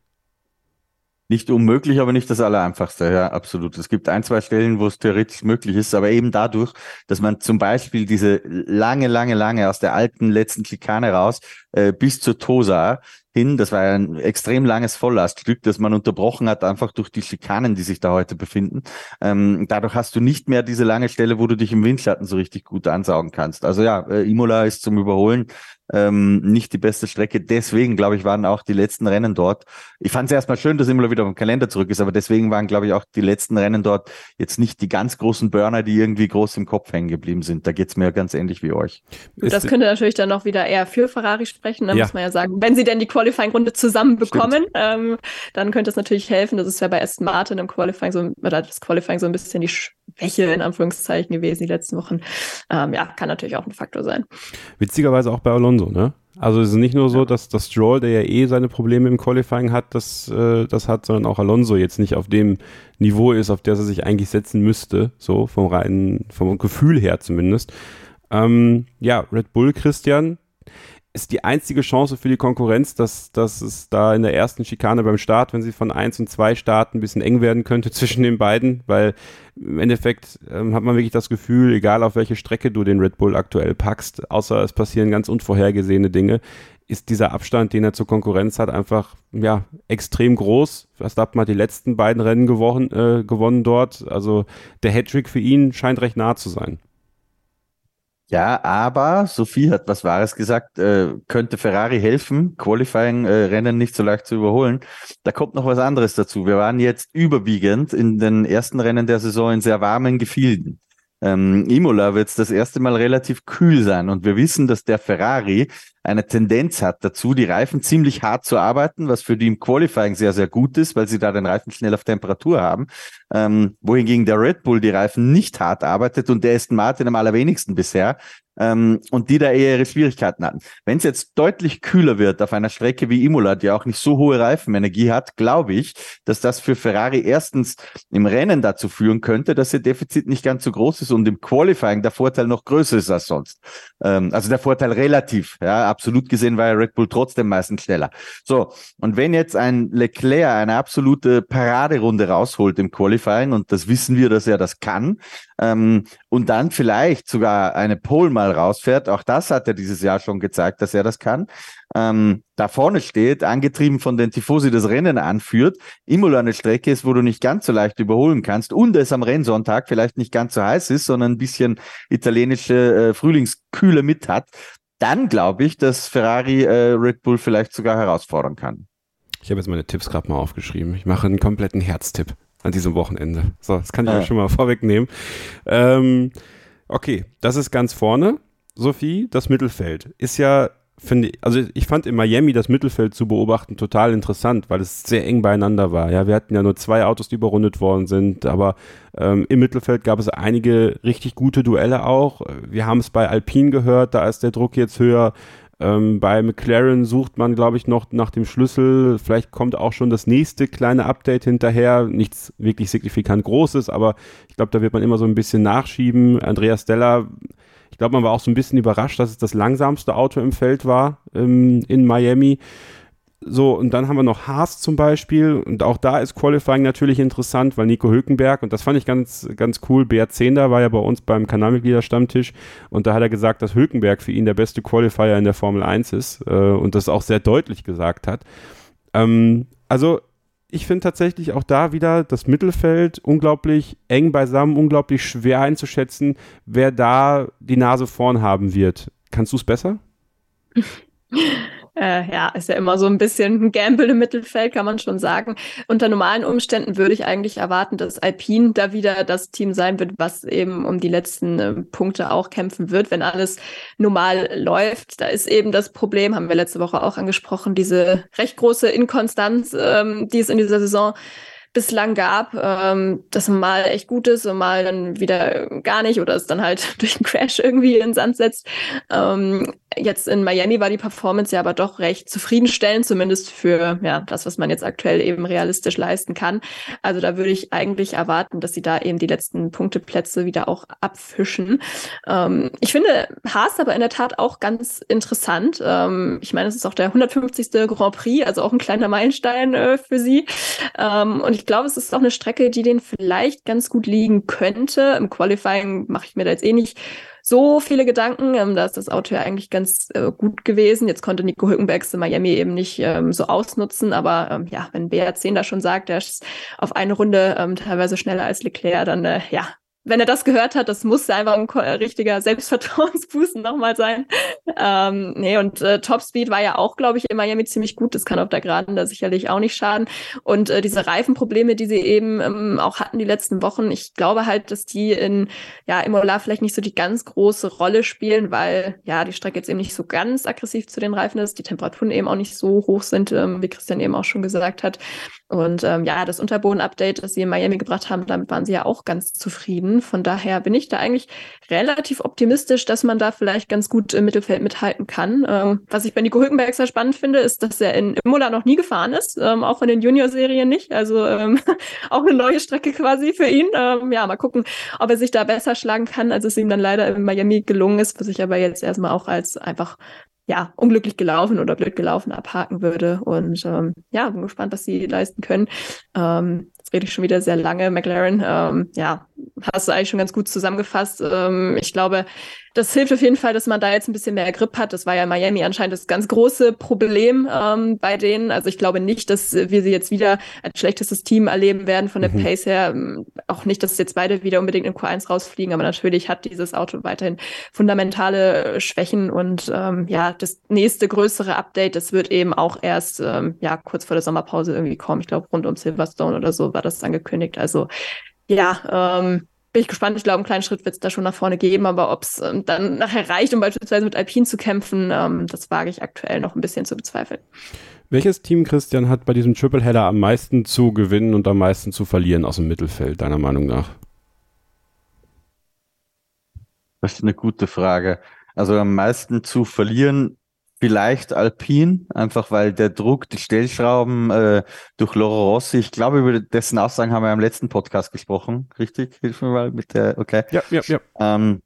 Nicht unmöglich, aber nicht das Allereinfachste, ja, absolut. Es gibt ein, zwei Stellen, wo es theoretisch möglich ist, aber eben dadurch, dass man zum Beispiel diese lange, lange, lange aus der alten letzten Schikane raus äh, bis zur Tosa hin, das war ein extrem langes Volllaststück, das man unterbrochen hat, einfach durch die Schikanen, die sich da heute befinden. Ähm, dadurch hast du nicht mehr diese lange Stelle, wo du dich im Windschatten so richtig gut ansaugen kannst. Also ja, äh, Imola ist zum Überholen ähm, nicht die beste Strecke. Deswegen, glaube ich, waren auch die letzten Rennen dort. Ich fand es erstmal schön, dass Imola wieder vom Kalender zurück ist, aber deswegen waren, glaube ich, auch die letzten Rennen dort jetzt nicht die ganz großen Burner, die irgendwie groß im Kopf hängen geblieben sind. Da geht's mir ganz ähnlich wie euch. Das könnte natürlich dann noch wieder eher für Ferrari sprechen. Da ja. muss man ja sagen, wenn sie denn die Qualifying-Runde zusammen bekommen, ähm, dann könnte es natürlich helfen. Das ist ja bei Aston Martin im Qualifying so, oder das Qualifying so ein bisschen die Schwäche in Anführungszeichen gewesen die letzten Wochen. Ähm, ja, kann natürlich auch ein Faktor sein. Witzigerweise auch bei Alonso, ne? Also es ist nicht nur so, dass das Stroll, der ja eh seine Probleme im Qualifying hat, das, äh, das hat, sondern auch Alonso jetzt nicht auf dem Niveau ist, auf das er sich eigentlich setzen müsste, so vom reinen, vom Gefühl her zumindest. Ähm, ja, Red Bull, Christian, ist die einzige Chance für die Konkurrenz, dass, dass es da in der ersten Schikane beim Start, wenn sie von 1 und 2 starten, ein bisschen eng werden könnte zwischen den beiden, weil im Endeffekt ähm, hat man wirklich das Gefühl, egal auf welche Strecke du den Red Bull aktuell packst, außer es passieren ganz unvorhergesehene Dinge, ist dieser Abstand, den er zur Konkurrenz hat, einfach ja extrem groß. Verstappen hat die letzten beiden Rennen gewonnen, äh, gewonnen dort. Also der Hattrick für ihn scheint recht nah zu sein. Ja, aber Sophie hat was Wahres gesagt, äh, könnte Ferrari helfen, Qualifying-Rennen äh, nicht so leicht zu überholen. Da kommt noch was anderes dazu. Wir waren jetzt überwiegend in den ersten Rennen der Saison in sehr warmen Gefilden. Ähm, Imola wird es das erste Mal relativ kühl sein und wir wissen, dass der Ferrari eine Tendenz hat dazu, die Reifen ziemlich hart zu arbeiten, was für die im Qualifying sehr, sehr gut ist, weil sie da den Reifen schnell auf Temperatur haben. Ähm, wohingegen der Red Bull die Reifen nicht hart arbeitet und der ist Martin am allerwenigsten bisher ähm, und die da eher ihre Schwierigkeiten hatten. Wenn es jetzt deutlich kühler wird auf einer Strecke wie Imola, die auch nicht so hohe Reifenenergie hat, glaube ich, dass das für Ferrari erstens im Rennen dazu führen könnte, dass ihr Defizit nicht ganz so groß ist und im Qualifying der Vorteil noch größer ist als sonst. Ähm, also der Vorteil relativ, ja, absolut gesehen war ja Red Bull trotzdem meistens schneller. So, und wenn jetzt ein Leclerc eine absolute Paraderunde rausholt im Qualifying, und das wissen wir, dass er das kann, ähm, und dann vielleicht sogar eine Pole mal rausfährt, auch das hat er dieses Jahr schon gezeigt, dass er das kann, ähm, da vorne steht, angetrieben von den Tifosi das Rennen anführt, Imola eine Strecke ist, wo du nicht ganz so leicht überholen kannst und es am Rennsonntag vielleicht nicht ganz so heiß ist, sondern ein bisschen italienische äh, Frühlingskühle mit hat, dann glaube ich, dass Ferrari äh, Red Bull vielleicht sogar herausfordern kann. Ich habe jetzt meine Tipps gerade mal aufgeschrieben. Ich mache einen kompletten Herztipp an diesem Wochenende. So, das kann ich ja. euch schon mal vorwegnehmen. Ähm, okay, das ist ganz vorne. Sophie, das Mittelfeld ist ja finde ich, also ich fand in Miami das Mittelfeld zu beobachten total interessant, weil es sehr eng beieinander war. Ja, wir hatten ja nur zwei Autos, die überrundet worden sind, aber ähm, im Mittelfeld gab es einige richtig gute Duelle auch. Wir haben es bei Alpine gehört, da ist der Druck jetzt höher. Ähm, bei McLaren sucht man, glaube ich, noch nach dem Schlüssel. Vielleicht kommt auch schon das nächste kleine Update hinterher. Nichts wirklich signifikant Großes, aber ich glaube, da wird man immer so ein bisschen nachschieben. Andreas Stella glaube, man war auch so ein bisschen überrascht, dass es das langsamste Auto im Feld war ähm, in Miami. So, und dann haben wir noch Haas zum Beispiel. Und auch da ist Qualifying natürlich interessant, weil Nico Hülkenberg, und das fand ich ganz, ganz cool, BR10 da war ja bei uns beim Kanalmitgliederstammtisch. Und da hat er gesagt, dass Hülkenberg für ihn der beste Qualifier in der Formel 1 ist. Äh, und das auch sehr deutlich gesagt hat. Ähm, also, ich finde tatsächlich auch da wieder das Mittelfeld unglaublich eng beisammen, unglaublich schwer einzuschätzen, wer da die Nase vorn haben wird. Kannst du es besser? Äh, ja, ist ja immer so ein bisschen ein Gamble im Mittelfeld, kann man schon sagen. Unter normalen Umständen würde ich eigentlich erwarten, dass Alpine da wieder das Team sein wird, was eben um die letzten äh, Punkte auch kämpfen wird, wenn alles normal läuft. Da ist eben das Problem, haben wir letzte Woche auch angesprochen, diese recht große Inkonstanz, ähm, die es in dieser Saison bislang gab, ähm, das mal echt gut ist und mal dann wieder gar nicht oder es dann halt durch einen Crash irgendwie in den Sand setzt. Ähm, jetzt in Miami war die Performance ja aber doch recht zufriedenstellend, zumindest für ja, das, was man jetzt aktuell eben realistisch leisten kann. Also da würde ich eigentlich erwarten, dass sie da eben die letzten Punkteplätze wieder auch abfischen. Ähm, ich finde Haas aber in der Tat auch ganz interessant. Ähm, ich meine, es ist auch der 150. Grand Prix, also auch ein kleiner Meilenstein äh, für sie. Ähm, und ich glaube, es ist auch eine Strecke, die denen vielleicht ganz gut liegen könnte. Im Qualifying mache ich mir da jetzt eh nicht so viele Gedanken. Ähm, da ist das Auto ja eigentlich ganz äh, gut gewesen. Jetzt konnte Nico Hülkenbergs in Miami eben nicht ähm, so ausnutzen. Aber ähm, ja, wenn BR10 da schon sagt, er ist auf eine Runde ähm, teilweise schneller als Leclerc, dann äh, ja, wenn er das gehört hat, das muss einfach ein richtiger Selbstvertrauensboost nochmal sein. Ähm, nee, und äh, Topspeed war ja auch, glaube ich, in Miami ziemlich gut. Das kann auf der Geraden da sicherlich auch nicht schaden. Und äh, diese Reifenprobleme, die sie eben ähm, auch hatten die letzten Wochen, ich glaube halt, dass die in ja, Imola vielleicht nicht so die ganz große Rolle spielen, weil ja die Strecke jetzt eben nicht so ganz aggressiv zu den Reifen ist, die Temperaturen eben auch nicht so hoch sind, ähm, wie Christian eben auch schon gesagt hat. Und ähm, ja, das Unterboden-Update, das sie in Miami gebracht haben, damit waren sie ja auch ganz zufrieden. Von daher bin ich da eigentlich relativ optimistisch, dass man da vielleicht ganz gut im Mittelfeld mithalten kann. Ähm, was ich bei Nico Hülkenberg sehr spannend finde, ist, dass er in Imola noch nie gefahren ist, ähm, auch in den Junior-Serien nicht. Also ähm, auch eine neue Strecke quasi für ihn. Ähm, ja, mal gucken, ob er sich da besser schlagen kann, als es ihm dann leider in Miami gelungen ist, was ich aber jetzt erstmal auch als einfach ja, unglücklich gelaufen oder blöd gelaufen abhaken würde. Und ähm, ja, bin gespannt, was sie leisten können. Ähm, jetzt rede ich schon wieder sehr lange. McLaren, ähm, ja, hast du eigentlich schon ganz gut zusammengefasst. Ähm, ich glaube, das hilft auf jeden Fall, dass man da jetzt ein bisschen mehr Grip hat. Das war ja in Miami anscheinend das ganz große Problem ähm, bei denen. Also ich glaube nicht, dass wir sie jetzt wieder als schlechtestes Team erleben werden von der mhm. Pace her. Ähm, auch nicht, dass jetzt beide wieder unbedingt in Q1 rausfliegen, aber natürlich hat dieses Auto weiterhin fundamentale Schwächen und ähm, ja, das nächste größere Update, das wird eben auch erst ähm, ja kurz vor der Sommerpause irgendwie kommen. Ich glaube, rund um Silverstone oder so war das angekündigt. Also ja, ähm, bin ich gespannt. Ich glaube, einen kleinen Schritt wird es da schon nach vorne geben, aber ob es ähm, dann nachher reicht, um beispielsweise mit Alpine zu kämpfen, ähm, das wage ich aktuell noch ein bisschen zu bezweifeln. Welches Team, Christian, hat bei diesem Tripleheader am meisten zu gewinnen und am meisten zu verlieren aus dem Mittelfeld, deiner Meinung nach? Das ist eine gute Frage. Also am meisten zu verlieren Vielleicht Alpin, einfach weil der Druck, die Stellschrauben äh, durch Loro Rossi, ich glaube, über dessen Aussagen haben wir im letzten Podcast gesprochen, richtig? Hilf mir mal mit der, okay. Ja, ja, ja. Ähm,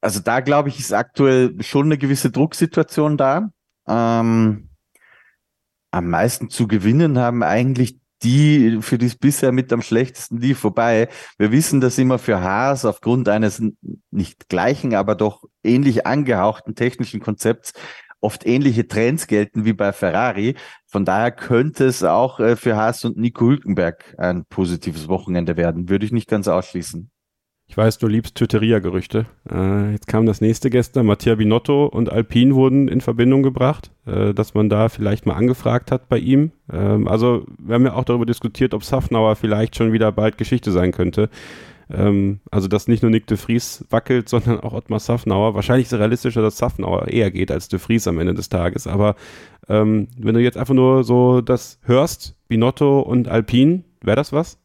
also da glaube ich, ist aktuell schon eine gewisse Drucksituation da. Ähm, am meisten zu gewinnen haben eigentlich die, für die es bisher mit am schlechtesten lief, vorbei. Wir wissen, dass immer für Haas aufgrund eines nicht gleichen, aber doch ähnlich angehauchten technischen Konzepts oft ähnliche Trends gelten wie bei Ferrari. Von daher könnte es auch äh, für Haas und Nico Hülkenberg ein positives Wochenende werden. Würde ich nicht ganz ausschließen. Ich weiß, du liebst Tüteria-Gerüchte. Äh, jetzt kam das nächste gestern. Mattia Binotto und Alpine wurden in Verbindung gebracht, äh, dass man da vielleicht mal angefragt hat bei ihm. Ähm, also wir haben ja auch darüber diskutiert, ob Safnauer vielleicht schon wieder bald Geschichte sein könnte. Ähm, also dass nicht nur Nick de Vries wackelt, sondern auch Ottmar Safnauer. Wahrscheinlich ist es realistischer, dass Safnauer eher geht als de Vries am Ende des Tages. Aber ähm, wenn du jetzt einfach nur so das hörst, Binotto und Alpine, wäre das was?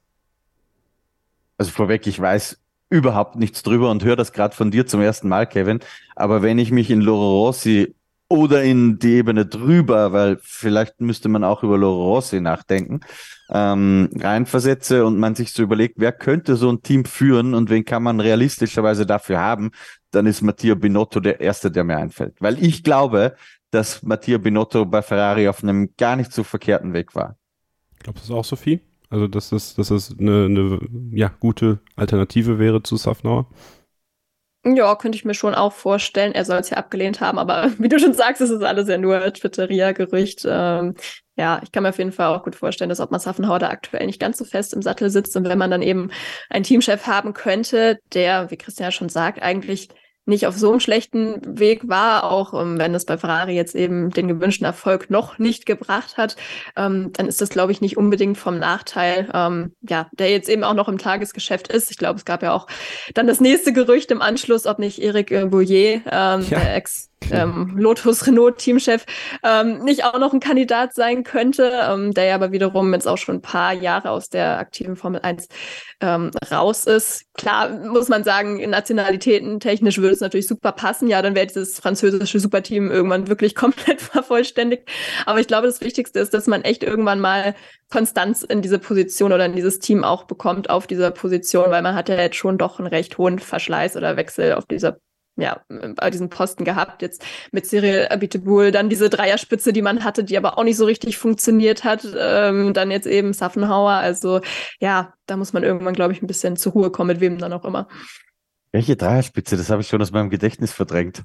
Also vorweg, ich weiß überhaupt nichts drüber und höre das gerade von dir zum ersten Mal, Kevin. Aber wenn ich mich in Loro Rossi oder in die Ebene drüber, weil vielleicht müsste man auch über Loro Rossi nachdenken, ähm, reinversetze und man sich so überlegt, wer könnte so ein Team führen und wen kann man realistischerweise dafür haben, dann ist Mattia Binotto der Erste, der mir einfällt. Weil ich glaube, dass Mattia Binotto bei Ferrari auf einem gar nicht so verkehrten Weg war. Glaubst du das auch, Sophie? Also, dass das, dass das eine, eine ja, gute Alternative wäre zu Safnauer? Ja, könnte ich mir schon auch vorstellen. Er soll es ja abgelehnt haben, aber wie du schon sagst, es ist alles ja nur Twitteria-Gerücht. Ähm, ja, ich kann mir auf jeden Fall auch gut vorstellen, dass Ottmar Safnauer da aktuell nicht ganz so fest im Sattel sitzt. Und wenn man dann eben einen Teamchef haben könnte, der, wie Christian ja schon sagt, eigentlich nicht auf so einem schlechten Weg war, auch ähm, wenn es bei Ferrari jetzt eben den gewünschten Erfolg noch nicht gebracht hat, ähm, dann ist das, glaube ich, nicht unbedingt vom Nachteil, ähm, ja, der jetzt eben auch noch im Tagesgeschäft ist. Ich glaube, es gab ja auch dann das nächste Gerücht im Anschluss, ob nicht Eric äh, Bouillet, ähm, ja. der Ex ähm, Lotus Renault Teamchef ähm, nicht auch noch ein Kandidat sein könnte, ähm, der ja aber wiederum jetzt auch schon ein paar Jahre aus der aktiven Formel 1 ähm, raus ist. Klar muss man sagen, Nationalitäten technisch würde es natürlich super passen. Ja, dann wäre dieses französische Superteam irgendwann wirklich komplett vervollständigt. Aber ich glaube, das Wichtigste ist, dass man echt irgendwann mal Konstanz in diese Position oder in dieses Team auch bekommt auf dieser Position, weil man hat ja jetzt schon doch einen recht hohen Verschleiß oder Wechsel auf dieser ja, bei diesem Posten gehabt, jetzt mit Cyril Abiteboul, dann diese Dreierspitze, die man hatte, die aber auch nicht so richtig funktioniert hat, ähm, dann jetzt eben Saffenhauer, also ja, da muss man irgendwann, glaube ich, ein bisschen zur Ruhe kommen, mit wem dann auch immer. Welche Dreierspitze? Das habe ich schon aus meinem Gedächtnis verdrängt.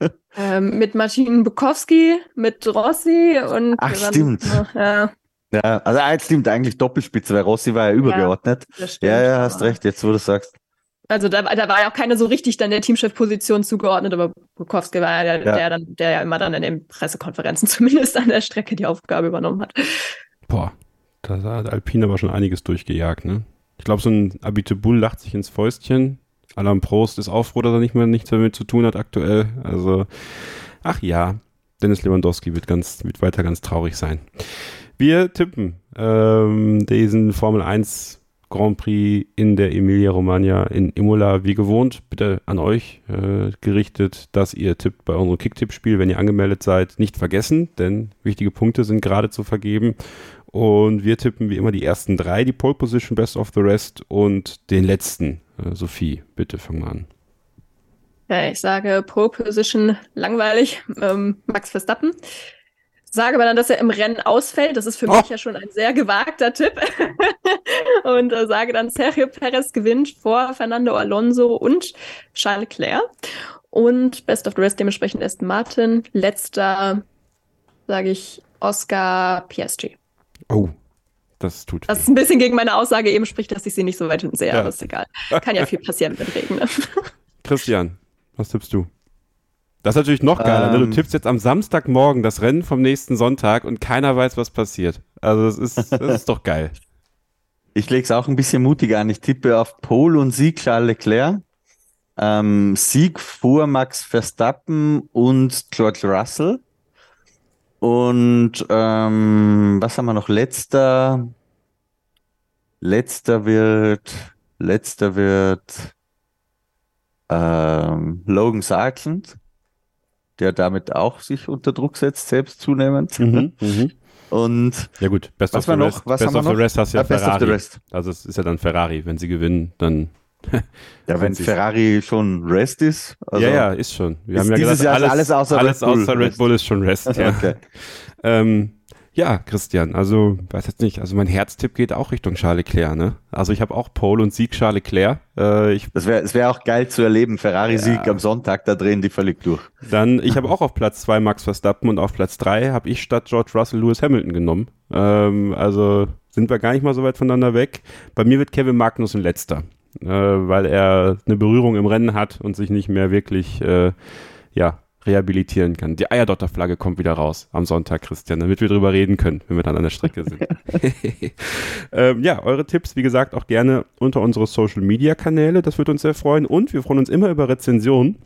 ähm, mit Marcin Bukowski, mit Rossi und Ach, stimmt. Noch, ja. Ja, also eins stimmt eigentlich Doppelspitze, weil Rossi war ja übergeordnet. Ja, ja, hast recht, jetzt wo du sagst. Also da, da war ja auch keiner so richtig dann der Teamchef-Position zugeordnet, aber Bukowski war ja der, Ja. der dann, der ja immer dann in den Pressekonferenzen zumindest an der Strecke die Aufgabe übernommen hat. Boah, da hat Alpine aber schon einiges durchgejagt, ne? Ich glaube, so ein Abitebul lacht sich ins Fäustchen. Alain Prost ist auch froh, dass er nicht mehr nichts damit zu tun hat aktuell. Also, ach ja, Dennis Lewandowski wird ganz, wird weiter ganz traurig sein. Wir tippen ähm, diesen Formel 1 Grand Prix in der Emilia Romagna in Imola wie gewohnt. Bitte an euch äh, gerichtet, dass ihr tippt bei unserem Kicktipp-Spiel, wenn ihr angemeldet seid, nicht vergessen, denn wichtige Punkte sind gerade zu vergeben. Und wir tippen wie immer die ersten drei, die Pole Position, Best of the Rest und den letzten. Äh, Sophie, bitte fang mal an. Ja, ich sage Pole Position langweilig, ähm, Max Verstappen. Sage aber dann, dass er im Rennen ausfällt. Das ist für Oh. mich ja schon ein sehr gewagter Tipp. und äh, sage dann, Sergio Perez gewinnt vor Fernando Alonso und Charles Leclerc. Und Best of the Rest dementsprechend Aston Martin. Letzter sage ich Oscar Piastri. Oh, das tut Das ist ein bisschen gegen meine Aussage eben spricht, dass ich sie nicht so weit hinten sehe, Ja. aber ist egal. Kann ja viel passieren mit Regen. Ne? Christian, was tippst du? Das ist natürlich noch geiler. ne? Du Ähm. tippst jetzt am Samstagmorgen das Rennen vom nächsten Sonntag und keiner weiß, was passiert. Also das ist, das ist doch geil. Ich lege es auch ein bisschen mutiger an. Ich tippe auf Pole und Sieg Charles Leclerc. Ähm, Sieg vor Max Verstappen und George Russell. Und ähm, was haben wir noch? Letzter. Letzter wird. Letzter wird ähm, Logan Sargent, der damit auch sich unter Druck setzt, selbst zunehmend. Mhm, mhm. Und Ja gut, Best Was of the war noch? Rest. Was Best haben wir of the? Rest hast du ja Ah, Best the Ferrari. Rest. Also es ist ja dann Ferrari. Wenn sie gewinnen, dann Ja, wenn Ferrari schon Rest ist. Also, ja, ja, ist schon. Wir Ist haben ja dieses gesagt, Jahr alles, alles außer alles Red Bull außer Red Rest. Bull ist schon Rest. Ja. Okay. Ähm, ja, Christian, also weiß jetzt nicht, also mein Herztipp geht auch Richtung Charles Leclerc, ne? Also ich habe auch Pole und Sieg Charles Leclerc. Äh, ich Das wäre es wär auch geil zu erleben. Ferrari-Sieg Ja. am Sonntag, da drehen die völlig durch. dann, ich habe auch auf Platz zwei Max Verstappen und auf Platz drei habe ich statt George Russell Lewis Hamilton genommen. Ähm, also sind wir gar nicht mal so weit voneinander weg. Bei mir wird Kevin Magnussen letzter, äh, weil er eine Berührung im Rennen hat und sich nicht mehr wirklich, äh, ja, rehabilitieren kann. Die Eierdotterflagge kommt wieder raus am Sonntag, Christian, damit wir drüber reden können, wenn wir dann an der Strecke sind. ähm, ja, eure Tipps, wie gesagt, auch gerne unter unsere Social Media Kanäle. Das würde uns sehr freuen. Und wir freuen uns immer über Rezensionen.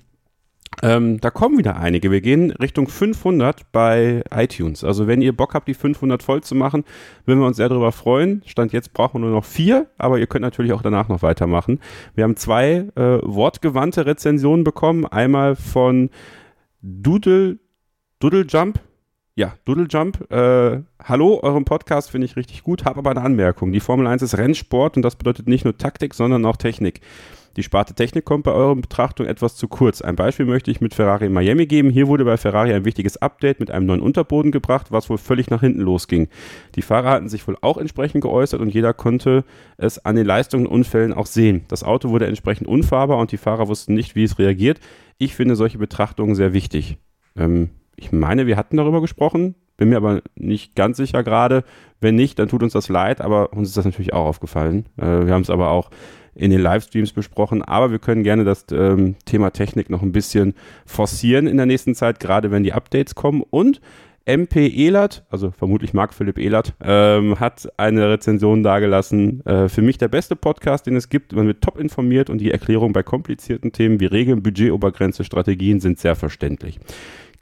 Ähm, da kommen wieder einige. Wir gehen Richtung 500 bei iTunes. Also wenn ihr Bock habt, die 500 voll zu machen, würden wir uns sehr darüber freuen. Stand jetzt brauchen wir nur noch vier, aber ihr könnt natürlich auch danach noch weitermachen. Wir haben zwei äh, wortgewandte Rezensionen bekommen. Einmal von Doodle, Doodle Jump. Ja, Doodle Jump. Äh, hallo, euren Podcast finde ich richtig gut, habe aber eine Anmerkung. Die Formel 1 ist Rennsport und das bedeutet nicht nur Taktik, sondern auch Technik. Die Sparte Technik kommt bei eurer Betrachtung etwas zu kurz. Ein Beispiel möchte ich mit Ferrari in Miami geben. Hier wurde bei Ferrari ein wichtiges Update mit einem neuen Unterboden gebracht, was wohl völlig nach hinten losging. Die Fahrer hatten sich wohl auch entsprechend geäußert und jeder konnte es an den Leistungen und Unfällen auch sehen. Das Auto wurde entsprechend unfahrbar und die Fahrer wussten nicht, wie es reagiert. Ich finde solche Betrachtungen sehr wichtig. Ähm, ich meine, wir hatten darüber gesprochen, bin mir aber nicht ganz sicher gerade. Wenn nicht, dann tut uns das leid, aber uns ist das natürlich auch aufgefallen. Äh, wir haben es aber auch in den Livestreams besprochen, aber wir können gerne das ähm, Thema Technik noch ein bisschen forcieren in der nächsten Zeit, gerade wenn die Updates kommen. Und MP Elert, also vermutlich Marc Philipp Elert, ähm, hat eine Rezension dargelassen. Äh, für mich der beste Podcast, den es gibt. Man wird top informiert und die Erklärungen bei komplizierten Themen wie Regeln, Budgetobergrenze, Strategien sind sehr verständlich.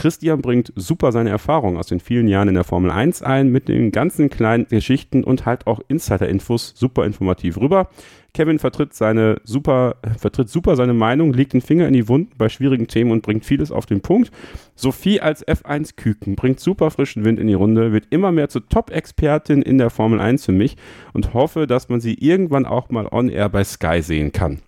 Christian bringt super seine Erfahrungen aus den vielen Jahren in der Formel 1 ein, mit den ganzen kleinen Geschichten und halt auch Insider-Infos super informativ rüber. Kevin vertritt seine super, vertritt super seine Meinung, legt den Finger in die Wunden bei schwierigen Themen und bringt vieles auf den Punkt. Sophie als F1-Küken bringt super frischen Wind in die Runde, wird immer mehr zur Top-Expertin in der Formel 1 für mich und hoffe, dass man sie irgendwann auch mal on-air bei Sky sehen kann.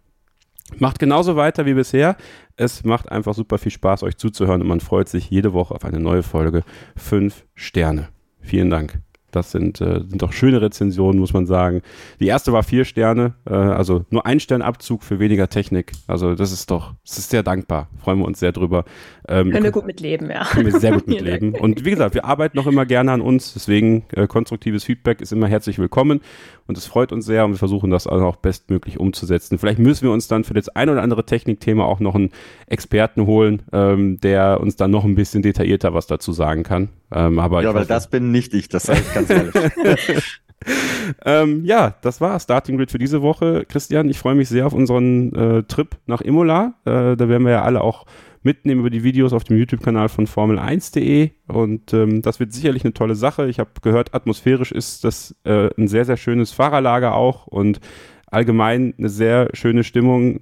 Macht genauso weiter wie bisher. Es macht einfach super viel Spaß, euch zuzuhören und man freut sich jede Woche auf eine neue Folge. Fünf Sterne. Vielen Dank. Das sind, äh, sind doch schöne Rezensionen, muss man sagen. Die erste war vier Sterne, äh, also nur ein Sternabzug für weniger Technik. Also das ist doch, das ist sehr dankbar. Freuen wir uns sehr drüber. Ähm, können wir gut mitleben, ja. Können wir sehr gut mitleben. Und wie gesagt, wir arbeiten noch immer gerne an uns, deswegen äh, konstruktives Feedback ist immer herzlich willkommen und es freut uns sehr und wir versuchen das auch bestmöglich umzusetzen. Vielleicht müssen wir uns dann für das ein oder andere Technikthema auch noch einen Experten holen, ähm, der uns dann noch ein bisschen detaillierter was dazu sagen kann. Ähm, aber ja, weil das bin nicht ich, das sage ich ganz ehrlich. ähm, ja, das war Starting Grid für diese Woche. Christian, ich freue mich sehr auf unseren äh, Trip nach Imola. Äh, da werden wir ja alle auch mitnehmen über die Videos auf dem YouTube-Kanal von Formel1.de und ähm, das wird sicherlich eine tolle Sache. Ich habe gehört, atmosphärisch ist das äh, ein sehr, sehr schönes Fahrerlager auch und allgemein eine sehr schöne Stimmung.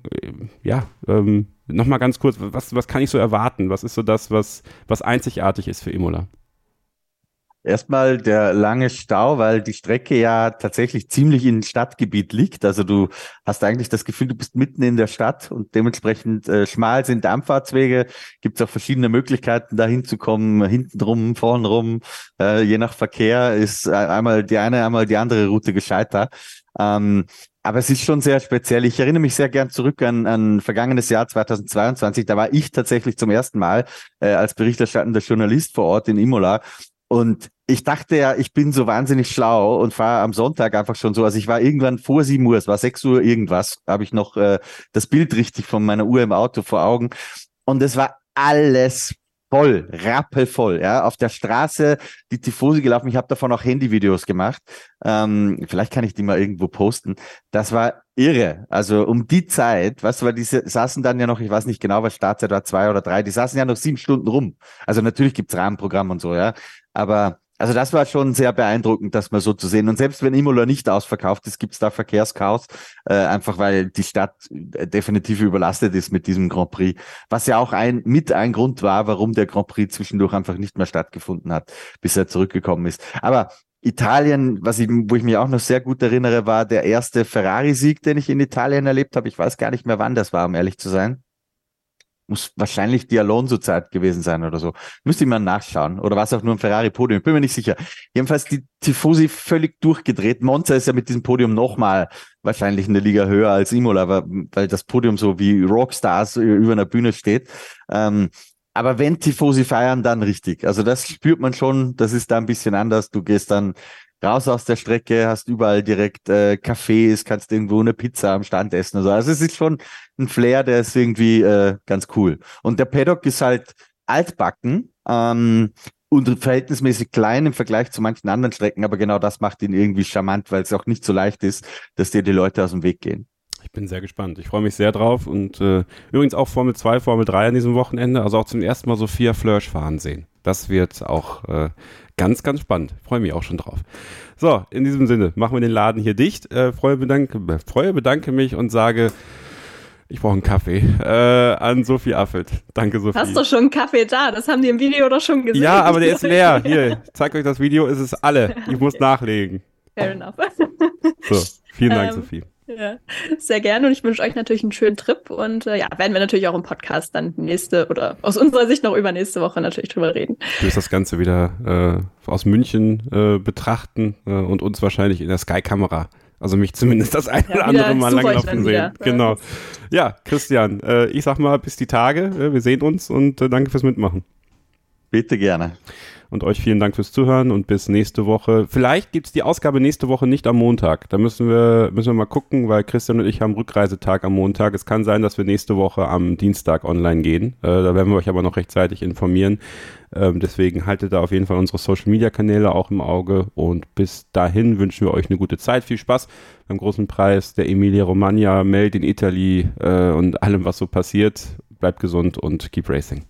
Ja, ähm, nochmal ganz kurz, was, was kann ich so erwarten? Was ist so das, was, was einzigartig ist für Imola? Erstmal der lange Stau, weil die Strecke ja tatsächlich ziemlich in Stadtgebiet liegt. Also du hast eigentlich das Gefühl, du bist mitten in der Stadt und dementsprechend äh, schmal sind Anfahrtswege. Gibt es auch verschiedene Möglichkeiten, da hinzukommen, hinten drum, vorn rum. Äh, je nach Verkehr ist äh, einmal die eine, einmal die andere Route gescheiter. Ähm, aber es ist schon sehr speziell. Ich erinnere mich sehr gern zurück an, an vergangenes Jahr 2022. Da war ich tatsächlich zum ersten Mal äh, als berichterstattender Journalist vor Ort in Imola und ich dachte ja, ich bin so wahnsinnig schlau und fahre am Sonntag einfach schon so. Also ich war irgendwann vor sieben Uhr, es war sechs Uhr irgendwas, habe ich noch äh, das Bild richtig von meiner Uhr im Auto vor Augen. Und es war alles voll, rappelvoll, ja, auf der Straße die Tifosi gelaufen. Ich habe davon auch Handyvideos gemacht. Ähm, vielleicht kann ich die mal irgendwo posten. Das war irre. Also um die Zeit, weißt du, weil die saßen dann ja noch, ich weiß nicht genau, was Startzeit war, zwei oder drei, die saßen ja noch sieben Stunden rum. Also natürlich gibt's Rahmenprogramm und so, ja. Aber also das war schon sehr beeindruckend, das mal so zu sehen. Und selbst wenn Imola nicht ausverkauft ist, gibt's da Verkehrschaos, äh, einfach weil die Stadt äh, definitiv überlastet ist mit diesem Grand Prix. Was ja auch ein mit ein Grund war, warum der Grand Prix zwischendurch einfach nicht mehr stattgefunden hat, bis er zurückgekommen ist. Aber Italien, was ich, wo ich mich auch noch sehr gut erinnere, war der erste Ferrari-Sieg, den ich in Italien erlebt habe. Ich weiß gar nicht mehr, wann das war, um ehrlich zu sein muss wahrscheinlich die Alonso-Zeit gewesen sein oder so. Müsste ich mal nachschauen. Oder war es auch nur ein Ferrari-Podium? Bin mir nicht sicher. Jedenfalls die Tifosi völlig durchgedreht. Monza ist ja mit diesem Podium nochmal wahrscheinlich eine Liga höher als Imola, weil das Podium so wie Rockstars über einer Bühne steht. Ähm, aber wenn Tifosi feiern, dann richtig. Also das spürt man schon, das ist da ein bisschen anders. Du gehst dann raus aus der Strecke, hast überall direkt äh, Cafés, kannst irgendwo eine Pizza am Stand essen. Also, also es ist schon ein Flair, der ist irgendwie äh, ganz cool. Und der Paddock ist halt altbacken ähm, und verhältnismäßig klein im Vergleich zu manchen anderen Strecken, aber genau das macht ihn irgendwie charmant, weil es auch nicht so leicht ist, dass dir die Leute aus dem Weg gehen. Ich bin sehr gespannt. Ich freue mich sehr drauf und äh, übrigens auch Formel 2, Formel 3 an diesem Wochenende, also auch zum ersten Mal Sophia Flörsch fahren sehen. Das wird auch äh, ganz, ganz spannend. Freue mich auch schon drauf. So, in diesem Sinne machen wir den Laden hier dicht. Äh, freue, bedanke, freue, bedanke mich und sage, ich brauche einen Kaffee äh, an Sophie Affelt. Danke, Sophie. Hast du schon einen Kaffee da? Das haben die im Video doch schon gesehen. Ja, aber der ist leer. Hier, zeig euch das Video, ist es alle. Ich muss nachlegen. Fair enough. So, vielen Dank, ähm, Sophie. Ja, sehr gerne und ich wünsche euch natürlich einen schönen Trip und äh, ja, werden wir natürlich auch im Podcast dann nächste oder aus unserer Sicht noch übernächste Woche natürlich drüber reden. Du wirst das Ganze wieder äh, aus München äh, betrachten äh, und uns wahrscheinlich in der Sky-Kamera also mich zumindest das eine ja, oder andere Mal langlaufen sehen. Genau. Ja, Christian, äh, ich sag mal bis die Tage. Äh, wir sehen uns und äh, danke fürs Mitmachen. Bitte gerne. Und euch vielen Dank fürs Zuhören und bis nächste Woche. Vielleicht gibt's die Ausgabe nächste Woche nicht am Montag. Da müssen wir, müssen wir mal gucken, weil Christian und ich haben Rückreisetag am Montag. Es kann sein, dass wir nächste Woche am Dienstag online gehen. Äh, da werden wir euch aber noch rechtzeitig informieren. Ähm, deswegen haltet da auf jeden Fall unsere Social Media Kanäle auch im Auge. Und bis dahin wünschen wir euch eine gute Zeit. Viel Spaß beim großen Preis der Emilia Romagna, Meld in Italy äh, und allem, was so passiert. Bleibt gesund und keep racing.